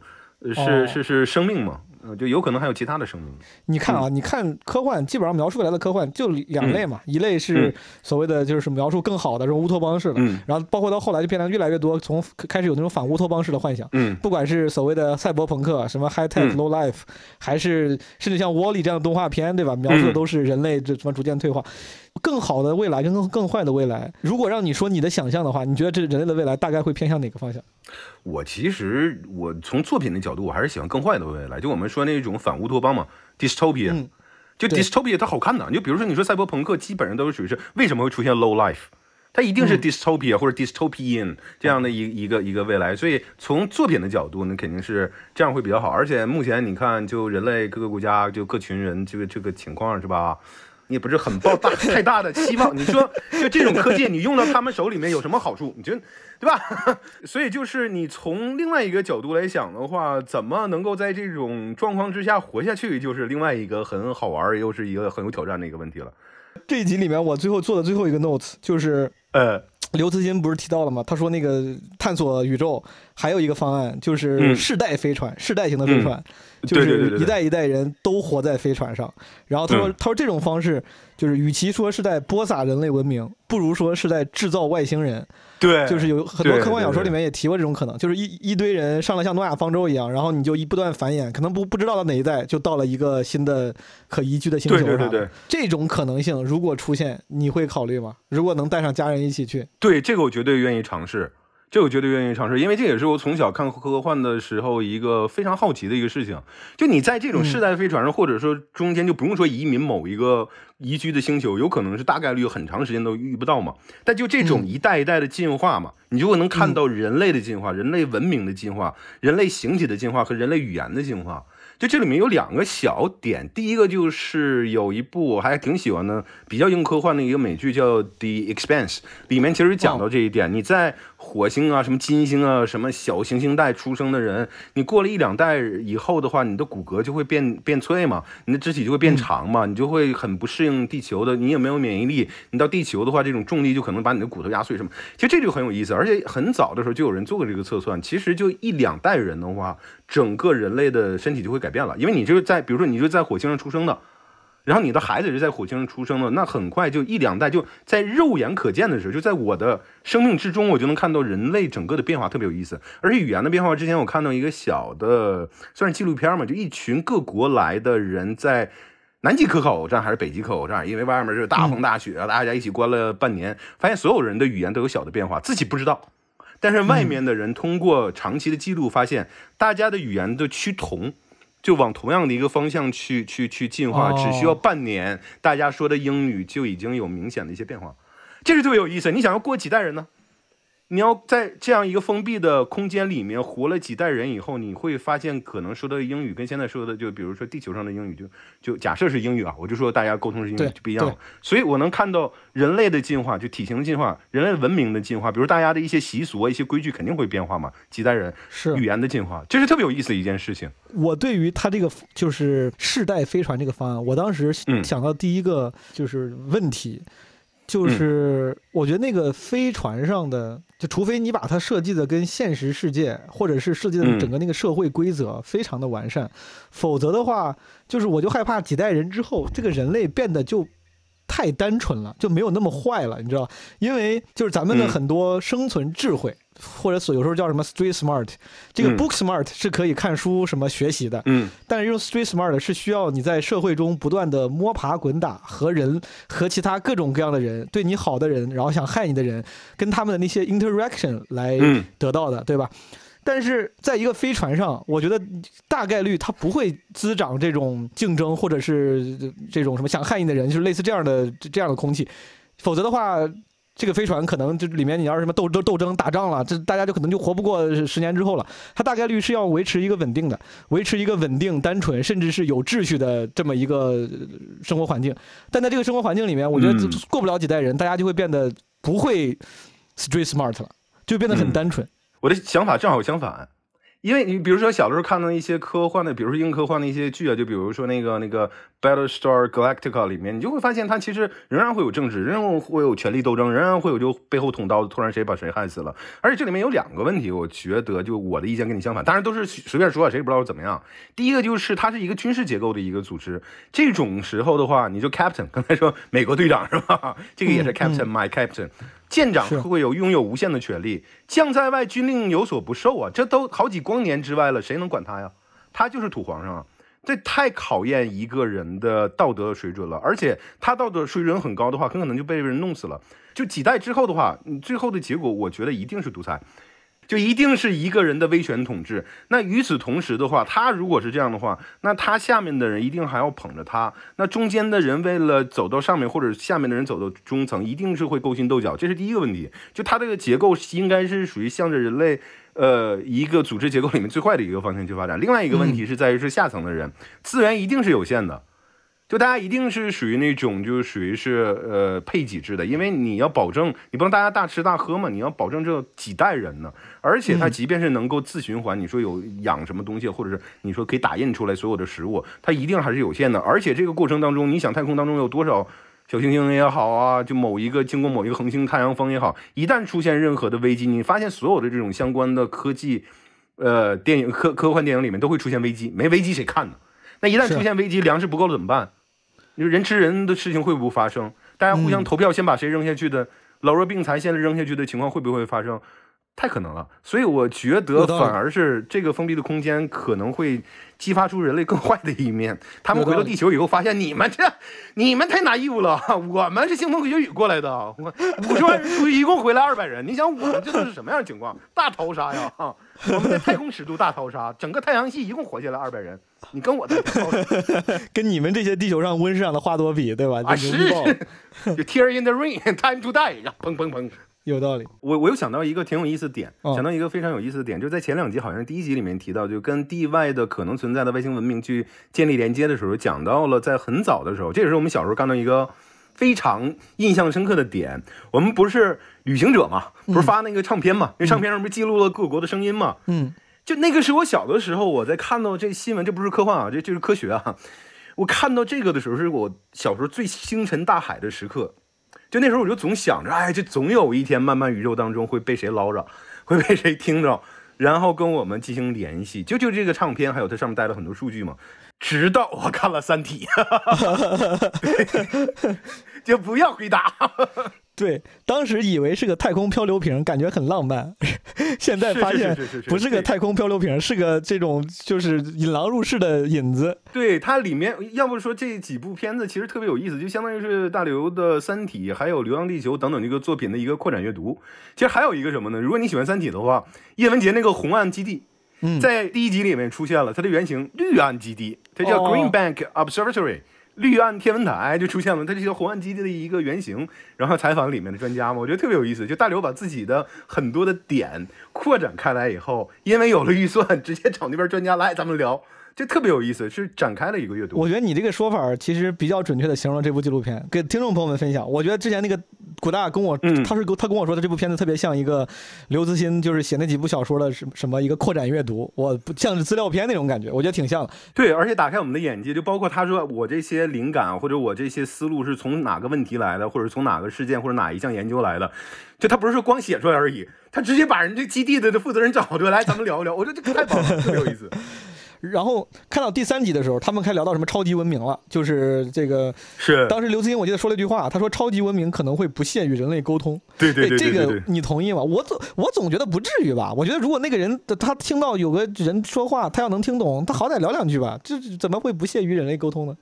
是、哦。是是生命吗，呃就有可能还有其他的生命。你看啊，嗯。你看科幻基本上描述出来的科幻就两类嘛，一类是嗯。所谓的就是描述更好的这种乌托邦式的，嗯。然后包括到后来就变得越来越多，从开始有那种反乌托邦式的幻想。嗯。不管是所谓的赛博朋克、什么 high tech、嗯。Low life，还是甚至像《Wall-E》这样的动画片，对吧？描述的嗯。都是人类这什么逐渐退化，更好的未来跟更更坏的未来。如果让你说你的想象的话，你觉得这人类的未来大概会偏向哪个方向？我其实我从作品的角度，我还是喜欢更坏的未来，就我们说那种反乌托邦嘛，dystopia，、嗯就 dystopia 它好看的，就比如说你说赛博朋克，基本上都是属于是为什么会出现 low life。它一定是嗯 dystopia 或者 dystopian 这样的一一个一个未来，所以从作品的角度呢，肯定是这样会比较好。而且目前你看，就人类各个国家就各群人这个这个情况是吧？你也不是很抱大 太大的期望。你说就这种科技，你用到他们手里面有什么好处？你觉得对吧？所以就是你从另外一个角度来想的话，怎么能够在这种状况之下活下去，就是另外一个很好玩又是一个很有挑战的一个问题了。这一集里面，我最后做的最后一个 notes 就是呃，刘慈欣不是提到了吗？他说那个探索宇宙还有一个方案，就是嗯世代飞船，世代型的飞船，就是一代一代人都活在飞船上。然后他说，嗯他说这种方式就是与其说是在播撒人类文明，不如说是在制造外星人。对，就是有很多科幻小说里面也提过这种可能，就是一一堆人上了像诺亚方舟一样，然后你就一不断繁衍，可能不不知道到哪一代就到了一个新的可宜居的星球上。对对对对。这种可能性如果出现，你会考虑吗？如果能带上家人一起去，对，这个我绝对愿意尝试，这我绝对愿意尝试，因为这也是我从小看科幻的时候一个非常好奇的一个事情。就你在这种世代飞船上，或者说中间就不用说移民某一个宜居的星球，有可能是大概率很长时间都遇不到嘛。但就这种嗯一代一代的进化嘛，你就会能看到人类的进化、人类文明的进化、人类形体的进化和人类语言的进化。就这里面有两个小点，第一个就是有一部我还挺喜欢的，比较硬科幻的一个美剧叫《The Expanse》，里面其实讲到这一点。你在火星啊、什么金星啊、什么小行星带出生的人，你过了一两代以后的话，你的骨骼就会变变脆嘛，你的肢体就会变长嘛，你就会很不适应地球的，你也没有免疫力，你到地球的话，这种重力就可能把你的骨头压碎什么。其实这就很有意思，而且很早的时候就有人做过这个测算，其实就一两代人的话，整个人类的身体就会改变了，因为你就是在，比如说你就在火星上出生的，然后你的孩子也是在火星上出生的，那很快就一两代就在肉眼可见的时候，就在我的生命之中，我就能看到人类整个的变化，特别有意思。而且语言的变化，之前我看到一个小的算是纪录片嘛，就一群各国来的人在。南极科考站还是北极科考站？因为外面是大风大雪啊，大家一起关了半年，发现所有人的语言都有小的变化，自己不知道。但是外面的人通过长期的记录发现，大家的语言的趋同，就往同样的一个方向去去去进化，哦只需要半年，大家说的英语就已经有明显的一些变化，这是特别有意思。你想要过几代人呢？你要在这样一个封闭的空间里面活了几代人以后，你会发现可能说的英语跟现在说的，就比如说地球上的英语就，就假设是英语啊，我就说大家沟通是英语就不一样了。所以我能看到人类的进化，就体型的进化，人类文明的进化，比如大家的一些习俗啊、一些规矩肯定会变化嘛，几代人是语言的进化，这是特别有意思的一件事情。我对于他这个就是世代飞船这个方案，我当时嗯想到第一个就是问题，就是我觉得那个飞船上的，就除非你把它设计的跟现实世界或者是设计的嗯整个那个社会规则非常的完善，否则的话，就是我就害怕几代人之后，这个人类变得就。太单纯了，就没有那么坏了，你知道？因为就是咱们的嗯很多生存智慧，或者所有时候叫什么 street smart，这个嗯 book smart 是可以看书什么学习的，嗯但是用 street smart 是需要你在社会中不断的摸爬滚打，和人和其他各种各样的人，对你好的人，然后想害你的人，跟他们的那些 interaction 来嗯得到的，对吧？但是在一个飞船上，我觉得大概率它不会滋长这种竞争，或者是这种什么想害你的人，就是类似这样的这样的空气。否则的话，这个飞船可能就里面你要是什么斗斗斗争打仗了，这大家就可能就活不过十年之后了。它大概率是要维持一个稳定的，维持一个稳定、单纯，甚至是有秩序的这么一个呃生活环境。但在这个生活环境里面，我觉得嗯过不了几代人，大家就会变得不会 street smart 了，就变得很嗯单纯。我的想法正好相反，因为你比如说小的时候看到一些科幻的，比如说硬科幻的一些剧啊，就比如说那个那个 Battlestar Galactica 里面，你就会发现它其实仍然会有政治，仍然会有权力斗争，仍然会有就背后捅刀子，突然谁把谁害死了。而且这里面有两个问题，我觉得就我的意见跟你相反，当然都是随便说，谁也不知道怎么样。第一个就是它是一个军事结构的一个组织，这种时候的话，你就 Captain，刚才说美国队长是吧？这个也是 Captain，my Captain。舰长是会有拥有无限的权利，将在外，军令有所不受啊！这都好几光年之外了，谁能管他呀？他就是土皇上啊！这太考验一个人的道德水准了，而且他道德水准很高的话，很可能就被人弄死了。就几代之后的话，你最后的结果，我觉得一定是独裁。就一定是一个人的威权统治。那与此同时的话，他如果是这样的话，那他下面的人一定还要捧着他。那中间的人为了走到上面，或者下面的人走到中层，一定是会勾心斗角。这是第一个问题。就他这个结构应该是属于向着人类。呃，一个组织结构里面最坏的一个方向去发展。另外一个问题是在于是下层的人资源一定是有限的，就大家一定是属于那种就是属于是呃配给制的，因为你要保证你不能大家大吃大喝嘛，你要保证这几代人呢。而且它即便是能够自循环，你说有养什么东西，或者是你说可以打印出来所有的食物，它一定还是有限的。而且这个过程当中，你想太空当中有多少？小行星也好啊，就某一个经过某一个恒星太阳风也好，一旦出现任何的危机，你发现所有的这种相关的科技，呃，电影科科幻电影里面都会出现危机，没危机谁看呢？那一旦出现危机，粮食不够了怎么办？你说人吃人的事情会不会发生？大家互相投票，先把谁扔下去的，老弱病残先扔下去的情况会不会发生？太可能了，所以我觉得反而是这个封闭的空间可能会激发出人类更坏的一面。他们回到地球以后，发现你们这你们太拿义务了，我们是腥风血雨过来的，我五十万人出，一共回来二百人，你想我们这都是什么样的情况？大逃杀呀！哈，我们在太空尺度大逃杀，整个太阳系一共活下来二百人，你跟我在逃杀跟你们这些地球上温室上的花朵比，对吧？啊，就是就 tear in the rain，time to die，然后砰砰砰。有道理。我我又想到一个挺有意思的点，哦想到一个非常有意思的点，就是在前两集好像是第一集里面提到，就跟地外的可能存在的外星文明去建立连接的时候，讲到了在很早的时候，这也是我们小时候看到一个非常印象深刻的点。我们不是旅行者嘛，不是发那个唱片嘛，那唱片上不是记录了各国的声音嘛？嗯，就那个是我小的时候，我在看到这新闻，这不是科幻啊，这这是科学啊。我看到这个的时候，是我小时候最星辰大海的时刻。就那时候我就总想着，哎，这总有一天漫漫宇宙当中会被谁捞着，会被谁听着，然后跟我们进行联系。就就这个唱片，还有它上面带了很多数据嘛。直到我看了《三体》对，就不要回答。对，当时以为是个太空漂流瓶，感觉很浪漫，现在发现不是个太空漂流瓶，是个这种就是引狼入室的引子。对它里面，要不说这几部片子其实特别有意思，就相当于是大刘的《三体》还有《流浪地球》等等这个作品的一个扩展阅读。其实还有一个什么呢？如果你喜欢《三体》的话，叶文洁那个红岸基地，嗯在第一集里面出现了，它的原型绿岸基地，它叫哦 Green Bank Observatory。绿岸天文台就出现了，它这个红岸基地的一个原型，然后采访里面的专家嘛，我觉得特别有意思。就大刘把自己的很多的点扩展开来以后，因为有了预算，直接找那边专家来咱们聊，这特别有意思，是展开了一个阅读。我觉得你这个说法其实比较准确的形容了这部纪录片，给听众朋友们分享。我觉得之前那个古大跟我，嗯他是跟他跟我说的这部片子特别像一个刘慈欣就是写那几部小说的什什么一个扩展阅读，我不像是资料片那种感觉，我觉得挺像的。对，而且打开我们的眼界，就包括他说我这些灵感或者我这些思路是从哪个问题来的，或者从哪个事件或者哪一项研究来的，就他不是说光写出来而已，他直接把人这基地的负责人找出来，咱们聊一聊。我觉得这个太棒了，特别有意思。然后看到第三集的时候，他们开始聊到什么超级文明了，就是这个是，当时刘慈欣我记得说了一句话，他说超级文明可能会不屑与人类沟通。对对对对这个。你同意吗？我总我总觉得不至于吧。我觉得如果那个人他听到有个人说话，他要能听懂，他好歹聊两句吧，这这怎么会不屑于人类沟通呢？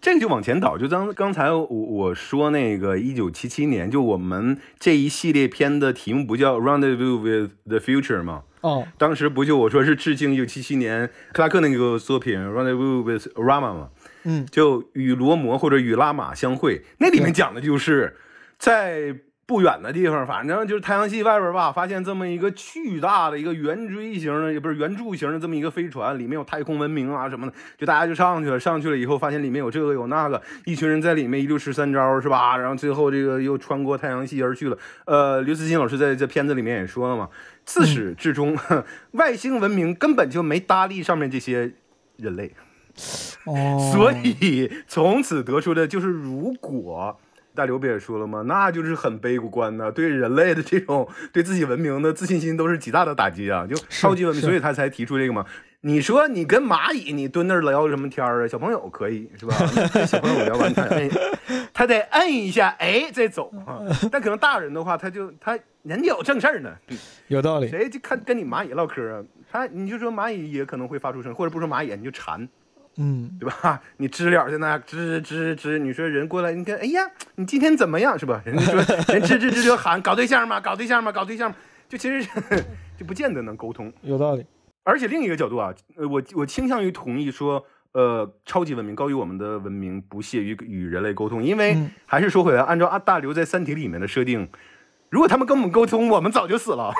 这个就往前倒，就刚刚才我我说那个一九七七年，就我们这一系列片的题目不叫《Rendezvous with the Future》吗？哦，当时不就我说是致敬一九七七年克拉克那个作品《Rendezvous with Rama》吗？嗯，就与罗摩或者与拉玛相会，那里面讲的就是在不远的地方，反正就是太阳系外边吧，发现这么一个巨大的一个圆锥形的，也不是圆柱形的这么一个飞船，里面有太空文明啊什么的，就大家就上去了。上去了以后，发现里面有这个有那个，一群人在里面一溜十三招是吧？然后最后这个又穿过太阳系而去了。呃，刘慈欣老师在这片子里面也说了嘛，自始至终，外星文明根本就没搭理上面这些人类。哦，所以从此得出的就是，如果大刘不也说了吗？那就是很悲观的，对人类的这种 对自己文明的自信心都是极大的打击啊！就超级文明，所以他才提出这个嘛。你说你跟蚂蚁你蹲那儿聊什么天儿啊？小朋友可以是吧？跟小朋友聊完他摁，他得摁一下，哎，再走啊。但可能大人的话，他就他人家有正事儿呢，有道理。谁就看跟你蚂蚁唠嗑啊？他你就说蚂蚁也可能会发出声，或者不说蚂蚁，你就蝉。嗯，对吧？你知了在那吱吱吱，你说人过来，你看，哎呀，你今天怎么样，是吧？人家说人吱吱吱就喊搞对象嘛？搞对象嘛？搞对象吗？就其实就不见得能沟通。有道理。而且另一个角度啊，呃，我我倾向于同意说，呃，超级文明高于我们的文明，不屑于与人类沟通，因为嗯还是说回来，按照阿大刘在《三体》里面的设定，如果他们跟我们沟通，我们早就死了。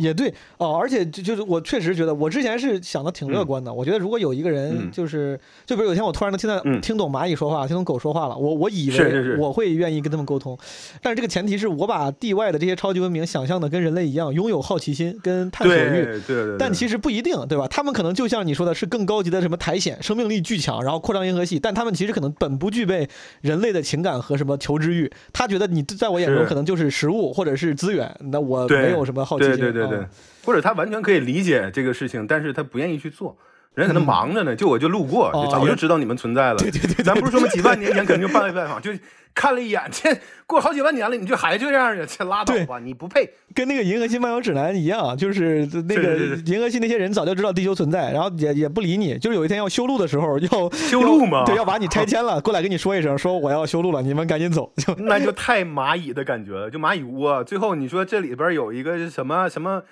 也对哦，而且就就是我确实觉得，我之前是想的挺乐观的。我觉得如果有一个人嗯就是，就比如有一天我突然能听到、嗯听懂蚂蚁说话，听懂狗说话了，我我以为我会愿意跟他们沟通，但是这个前提是我把地外的这些超级文明想象的跟人类一样，拥有好奇心跟探索对欲。对对对，但其实不一定，对吧？他们可能就像你说的，是更高级的什么苔藓，生命力巨强，然后扩张银河系，但他们其实可能本不具备人类的情感和什么求知欲。他觉得你在我眼中可能就是食物或者是资源，那我没有什么好奇心。对对对对啊，或者他完全可以理解这个事情，但是他不愿意去做。人可能忙着呢，就我就路过，早就知道你们存在了。对对对，咱不是说吗几万年前肯定就办了拜访，就看了一眼，这过好几万年了，你就还这样呀？这拉倒吧，你不配。跟那个《银河系漫游指南》一样，就是那个银河系那些人早就知道地球存在，然后也也不理你。就是有一天要修路的时候，要 修路吗对，要把你拆迁了，过来跟你说一声，说我要修路了，你们赶紧走。就 那就太蚂蚁的感觉了，就蚂蚁窝。最后你说这里边有一个什么什么什么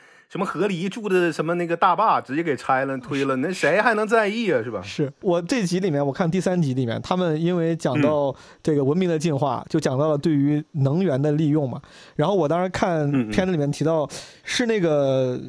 河狸住的什么那个大坝，直接给拆了推了，那谁还能在意啊？是吧？是我这集里面，我看第三集里面，他们因为嗯讲到这个文明的进化，就讲到了对于能源的利用嘛。然后我当时看片子里面提到，是那个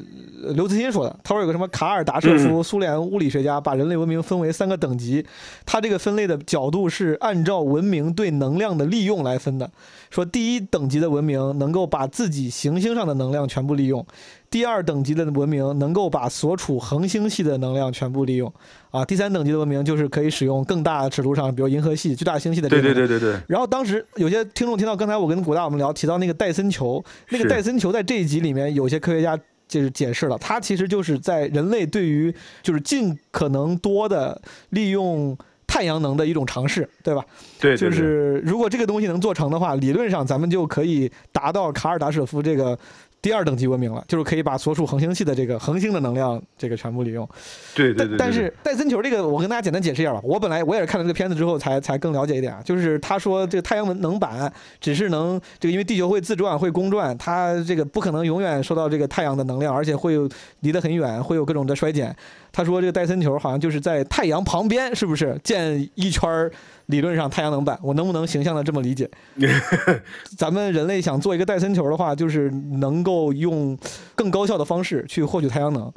呃刘慈欣说的，他说有个什么卡尔达舍夫，苏联物理学家把人类文明分为三个等级，他这个分类的角度是按照文明对能量的利用来分的。说第一等级的文明能够把自己行星上的能量全部利用，第二等级的文明能够把所处恒星系的能量全部利用，啊，第三等级的文明就是可以使用更大尺度上，比如银河系、巨大星系的这对。对对对对，然后当时有些听众听到刚才我跟古大我们聊提到那个戴森球，那个戴森球在这一集里面有些科学家就是解释了，它其实就是在人类对于就是尽可能多的利用太阳能的一种尝试，对吧？对，对对就是如果这个东西能做成的话，理论上咱们就可以达到卡尔达舍夫这个第二等级文明了，就是可以把所属恒星系的这个恒星的能量这个全部利用。对对对对，但但是戴森球这个，我跟大家简单解释一下吧。我本来我也是看了这个片子之后才才更了解一点啊，就是他说这个太阳能板只是能这个，因为地球会自转会公转，它这个不可能永远受到这个太阳的能量，而且会有离得很远，会有各种的衰减。他说这个戴森球好像就是在太阳旁边，是不是建一圈儿？理论上太阳能板，我能不能形象的这么理解？咱们人类想做一个戴森球的话，就是能够用更高效的方式去获取太阳能。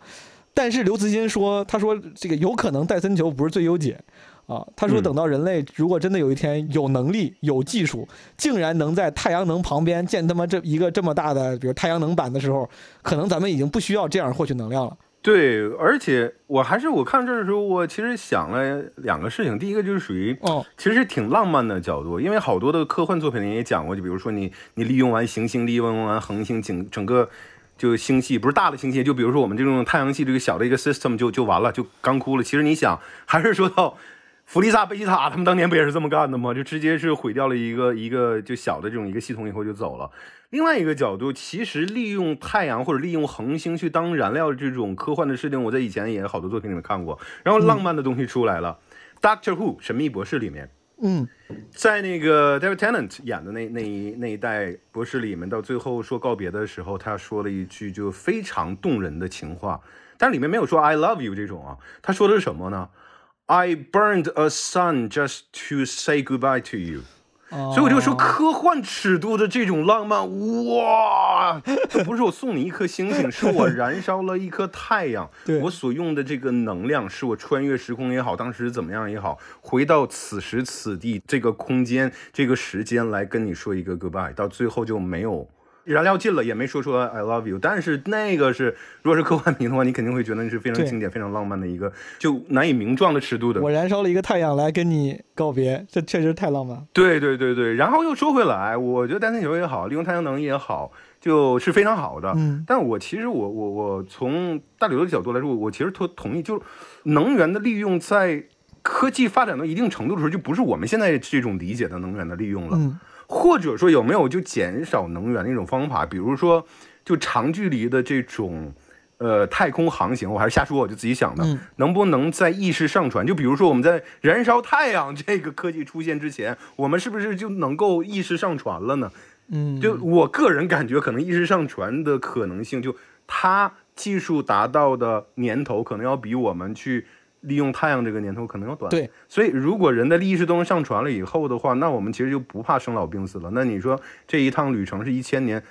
但是刘慈欣说，他说这个有可能戴森球不是最优解啊。他说嗯等到人类如果真的有一天有能力、有技术，竟然能在太阳能旁边建他妈这一个这么大的，比如太阳能板的时候，可能咱们已经不需要这样获取能量了。对，而且我还是我看这儿的时候，我其实想了两个事情。第一个就是属于哦，其实挺浪漫的角度，因为好多的科幻作品里也讲过，就比如说你你利用完行星，利用完恒星，整整个就星系不是大的星系，就比如说我们这种太阳系这个小的一个 system 就就完了，就干枯了。其实你想，还是说到弗利萨贝吉塔他们当年不也是这么干的吗？就直接是毁掉了一个一个就小的这种一个系统以后就走了。另外一个角度，其实利用太阳或者利用恒星去当燃料这种科幻的事情，我在以前也好多作品里面看过。然后浪漫的东西出来了，Doctor Who》神秘博士里面，嗯，在那个 David Tennant 演的那那一那一代博士里面，到最后说告别的时候，他说了一句就非常动人的情话，但里面没有说 I love you 这种啊，他说的是什么呢？I burned a sun just to say goodbye to you。所以我就说科幻尺度的这种浪漫，哇，这不是我送你一颗星星，是我燃烧了一颗太阳，对我所用的这个能量，是我穿越时空也好，当时怎么样也好，回到此时此地这个空间这个时间来跟你说一个 goodbye，到最后就没有。燃料尽了，也没说出来 I love you，但是那个是，如果是科幻迷的话，你肯定会觉得那是非常经典、非常浪漫的一个，就难以名状的尺度的。我燃烧了一个太阳来跟你告别，这确实太浪漫。对对对对，然后又说回来，我觉得单星球也好，利用太阳能也好，就是非常好的。嗯但我其实我我我从大理论的角度来说，我我其实特同意，就是能源的利用在科技发展到一定程度的时候，就不是我们现在这种理解的能源的利用了。嗯或者说有没有就减少能源的一种方法，比如说就长距离的这种。呃，太空航行，我还是瞎说，我就自己想的，嗯能不能在意识上传？就比如说我们在燃烧太阳这个科技出现之前，我们是不是就能够意识上传了呢？嗯，就我个人感觉，可能意识上传的可能性，就它技术达到的年头，可能要比我们去利用太阳这个年头可能要短。对，所以如果人的意识都能上传了以后的话，那我们其实就不怕生老病死了。那你说这一趟旅程是一千年？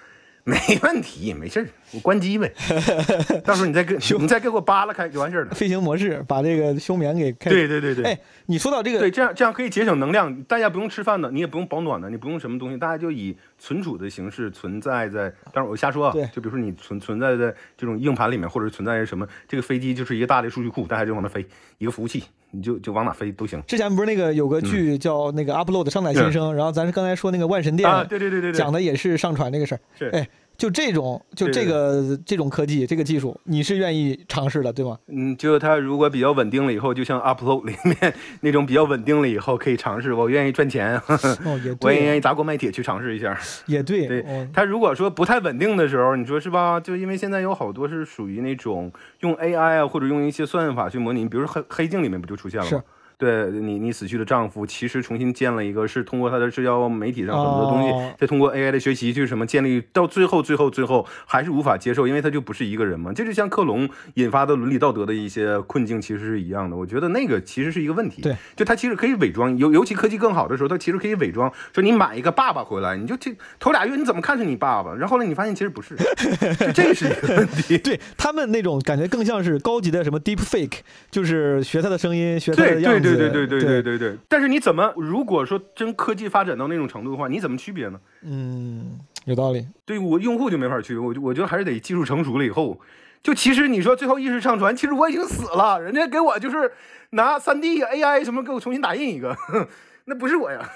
没问题，没事儿，我关机呗。到时候你再给你再给我扒拉开就完事儿了。飞行模式把这个休眠给开。对对对对。哎，你说到这个，对，这样这样可以节省能量，大家不用吃饭的，你也不用保暖的，你不用什么东西，大家就以存储的形式存在在。当然我瞎说啊对，就比如说你存存在在这种硬盘里面，或者存在于什么，这个飞机就是一个大的数据库，大家就往那飞，一个服务器，你就就往哪飞都行。之前不是那个有个剧叫那个 Upload 上载新生，然后咱是刚才说那个万神殿嗯啊，对对对对对，讲的也是上传这个事儿。是哎，就这种就这个这种科技这个技术，你是愿意尝试的对吗？嗯，就它如果比较稳定了以后，就像 Upload 里面 那种比较稳定了以后，可以尝试。我愿意赚钱，哦，也 我也愿，意砸锅卖铁去尝试一下。也对，对哦，它如果说不太稳定的时候，你说是吧？就因为现在有好多是属于那种用 AI 啊，或者用一些算法去模拟，比如说黑黑镜里面不就出现了吗？对你，你死去的丈夫其实重新建了一个，是通过他的社交媒体上很多东西，哦再通过 AI 的学习去什么建立，到最后最后最后还是无法接受，因为他就不是一个人嘛。这就像克隆引发的伦理道德的一些困境，其实是一样的。我觉得那个其实是一个问题。对，就他其实可以伪装，尤尤其科技更好的时候，他其实可以伪装，说你买一个爸爸回来，你就这头俩月你怎么看是你爸爸，然后后来你发现其实不是，就这是一个问题。对他们那种感觉更像是高级的什么 Deep Fake，就是学他的声音，学他的样子。对对对对对对对，对对对。但是你怎么如果说真科技发展到那种程度的话，你怎么区别呢？嗯，有道理。对我用户就没法区别，我就我觉得还是得技术成熟了以后。就其实你说最后意识上传，其实我已经死了，人家给我就是拿三 D AI 什么给我重新打印一个，那不是我呀，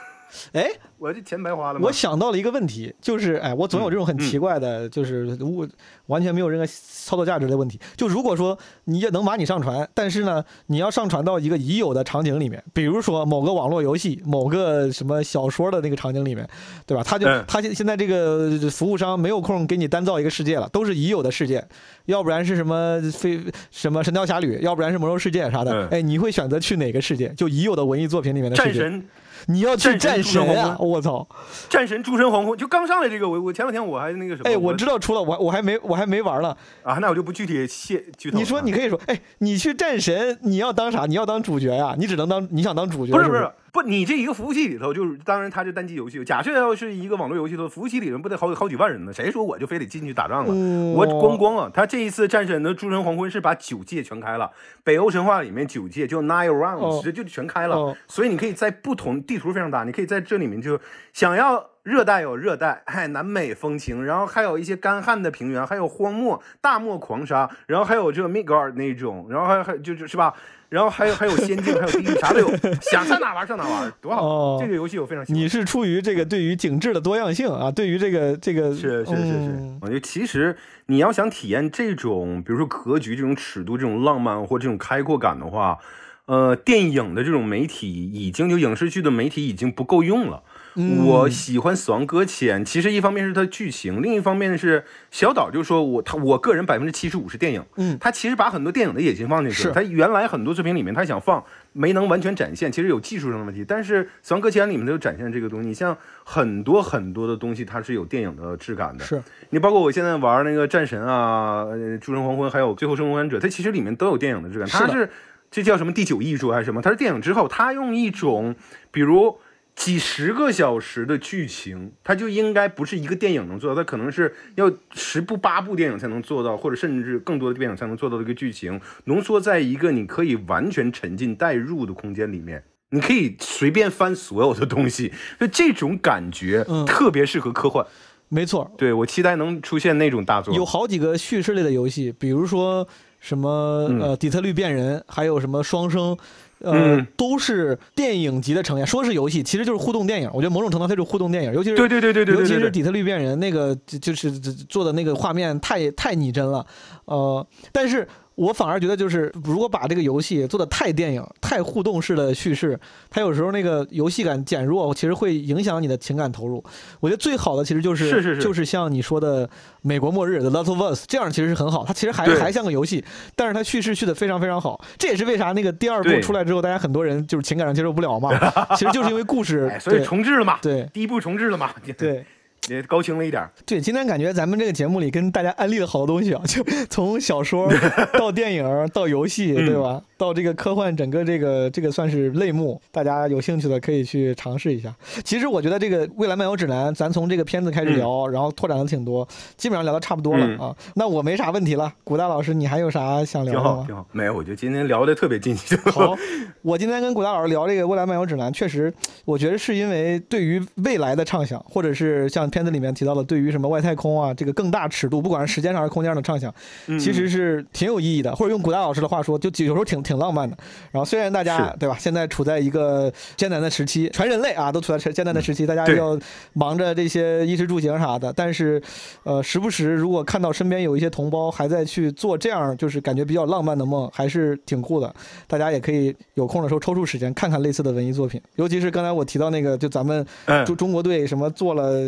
哎，我这钱白花了吗？我想到了一个问题，就是哎，我总有这种很奇怪的，就是无完全没有任何操作价值的问题。就如果说你也能把你上传，但是呢，你要上传到一个已有的场景里面，比如说某个网络游戏、某个什么小说的那个场景里面，对吧？他就嗯他现现在这个服务商没有空给你单造一个世界了，都是已有的世界，要不然是什么非什么神雕侠侣，要不然是魔兽世界啥的嗯。哎，你会选择去哪个世界？就已有的文艺作品里面的世界，战神你要去战战神啊！我操！战神诸神黄昏就刚上来这个，我我前两天我还那个什么，哎，我知道，出了我我还没我还没玩呢。啊，那我就不具体谢剧透了。你说你可以说，哎，你去战神，你要当啥？你要当主角呀？你只能当你想当主角？是是不是不是不，你这一个服务器里头，就是当然它是单机游戏。假设要是一个网络游戏的服务器里头不得好好几万人呢？谁说我就非得进去打仗了？嗯我光光啊，他这一次战神的诸神黄昏是把九界全开了，北欧神话里面九界就 nine rounds、哦这就全开了，哦所以你可以在不同地图非常大，你可以在这里面就想要。热带有热带，嗨，南美风情，然后还有一些干旱的平原，还有荒漠、大漠狂沙，然后还有这个 Midgard 那种，然后还还就是是吧？然后还有还有仙境，还有地狱，啥都有，想上哪玩上哪玩，多好！哦这个游戏我非常喜欢。你是出于这个对于景致的多样性啊，对于这个这个是是是是嗯，我觉得其实你要想体验这种，比如说格局、这种尺度、这种浪漫或这种开阔感的话，呃，电影的这种媒体已经就影视剧的媒体已经不够用了。嗯我喜欢《死亡搁浅》，其实一方面是它剧情，另一方面是小岛就说我他我个人百分之七十五是电影，嗯他其实把很多电影的野心放进去了。是他原来很多作品里面他想放，没能完全展现，其实有技术上的问题。但是《死亡搁浅》里面它就展现这个东西，你像很多很多的东西，它是有电影的质感的。是你包括我现在玩那个战神啊、呃诸神黄昏，还有最后生还者，它其实里面都有电影的质感。它是这叫什么第九艺术还是什么？它是电影之后，它用一种比如几十个小时的剧情，它就应该不是一个电影能做到，它可能是要十部八部电影才能做到，或者甚至更多的电影才能做到的一个剧情，浓缩在一个你可以完全沉浸代入的空间里面。你可以随便翻所有的东西，就这种感觉嗯特别适合科幻。没错，对我期待能出现那种大作。有好几个叙事类的游戏，比如说什么、嗯呃底特律变人，还有什么双生。呃，都是电影级的呈现，说是游戏，其实就是互动电影。我觉得某种程度它是互动电影，尤其是对对对对对，尤其是《底特律变人》那个，就就是做的那个画面，太太拟真了。呃，但是。我反而觉得，就是如果把这个游戏做的太电影、太互动式的叙事，它有时候那个游戏感减弱，其实会影响你的情感投入。我觉得最好的其实就是是是是就是像你说的《美国末日》的《Last of Us》这样，其实是很好。它其实还还像个游戏，但是它叙事叙的非常非常好。这也是为啥那个第二部出来之后，大家很多人就是情感上接受不了嘛。其实就是因为故事哎，，所以对重置了嘛，对第一部重置了嘛，对。也高清了一点儿。对，今天感觉咱们这个节目里跟大家安利了好多东西啊，就从小说 到电影到游戏，嗯对吧？到这个科幻整个这个这个算是类目，大家有兴趣的可以去尝试一下。其实我觉得这个《未来漫游指南》，咱从这个片子开始聊，然后拓展的挺多，基本上聊的差不多了、嗯啊。那我没啥问题了，古大老师，你还有啥想聊挺好，的吗挺？好。没有，我觉得今天聊的特别尽兴。好，我今天跟古大老师聊这个《未来漫游指南》，确实，我觉得是因为对于未来的畅想，或者是像片子里面提到的，对于什么外太空啊，这个更大尺度，不管是时间上还是空间上的畅想，嗯其实是挺有意义的。或者用古大老师的话说，就有时候挺挺浪漫的。然后虽然大家对吧，现在处在一个艰难的时期，全人类啊都处在艰难的时期，大家要忙着这些衣食住行啥的，但是，呃，时不时如果看到身边有一些同胞还在去做这样就是感觉比较浪漫的梦，还是挺酷的。大家也可以有空的时候抽出时间看看类似的文艺作品，尤其是刚才我提到那个，就咱们嗯中中国队什么做了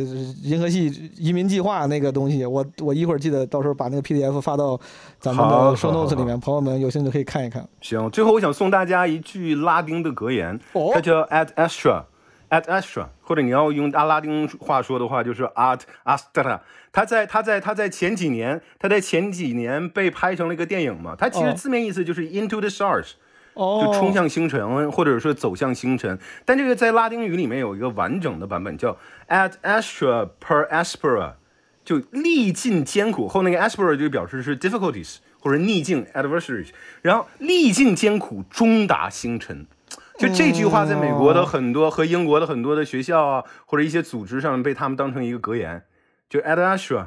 银河系移民计划那个东西，我我一会儿记得到时候把那个 PDF 发到咱们的 show notes 里面，朋友们有兴趣可以看一看。行，最后我想送大家一句拉丁的格言，哦它叫 ad astra。ad astra，或者你要用阿拉丁话说的话，就是 At astra。它在它在它在前几年，它在前几年被拍成了一个电影嘛。它其实哦字面意思就是 into the stars，、哦，就冲向星辰，或者说走向星辰。但这个在拉丁语里面有一个完整的版本，叫 At astra per aspera，就历尽艰苦后那个 aspera 就表示是 difficulties 或者逆境 adversaries，然后历尽艰苦终达星辰。就这句话在美国的很多和英国的很多的学校啊，或者一些组织上被他们当成一个格言，就 ad astra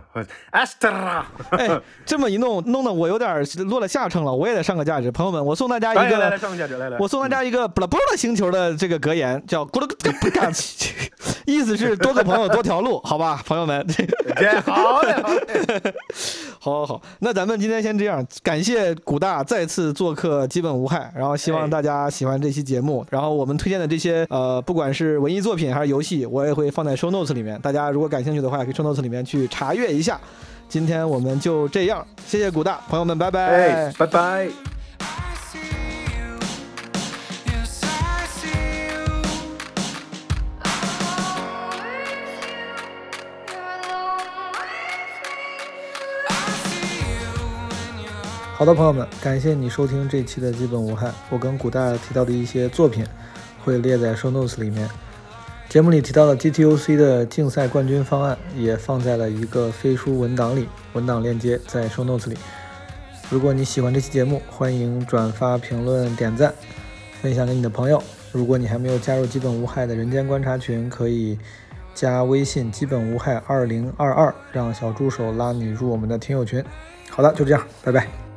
astra。哎，这么一弄，弄得我有点落了下乘了，我也得上个价值。朋友们，我送大家一来来来，个，我送大家一个布拉布拉星球的这个格言，叫“咕噜咕噜咕噜”，意思是多个朋友多条路，好吧，朋友们。这好嘞，好嘞。好好好，那咱们今天先这样，感谢古大再次做客，基本无害。然后希望哎大家喜欢这期节目，然后我们推荐的这些呃，不管是文艺作品还是游戏，我也会放在 show notes 里面。大家如果感兴趣的话，也可以 show notes 里面去查阅一下。今天我们就这样，谢谢古大，朋友们，拜拜。哎，拜拜。好的，朋友们，感谢你收听这期的基本无害。我跟古大提到的一些作品会列在 show notes 里面。节目里提到的 GTOC 的竞赛冠军方案也放在了一个飞书文档里，文档链接在 show notes 里。如果你喜欢这期节目，欢迎转发、评论、点赞，分享给你的朋友。如果你还没有加入基本无害的人间观察群，可以加微信“基本无害二零二二”，让小助手拉你入我们的听友群。好的，就这样，拜拜。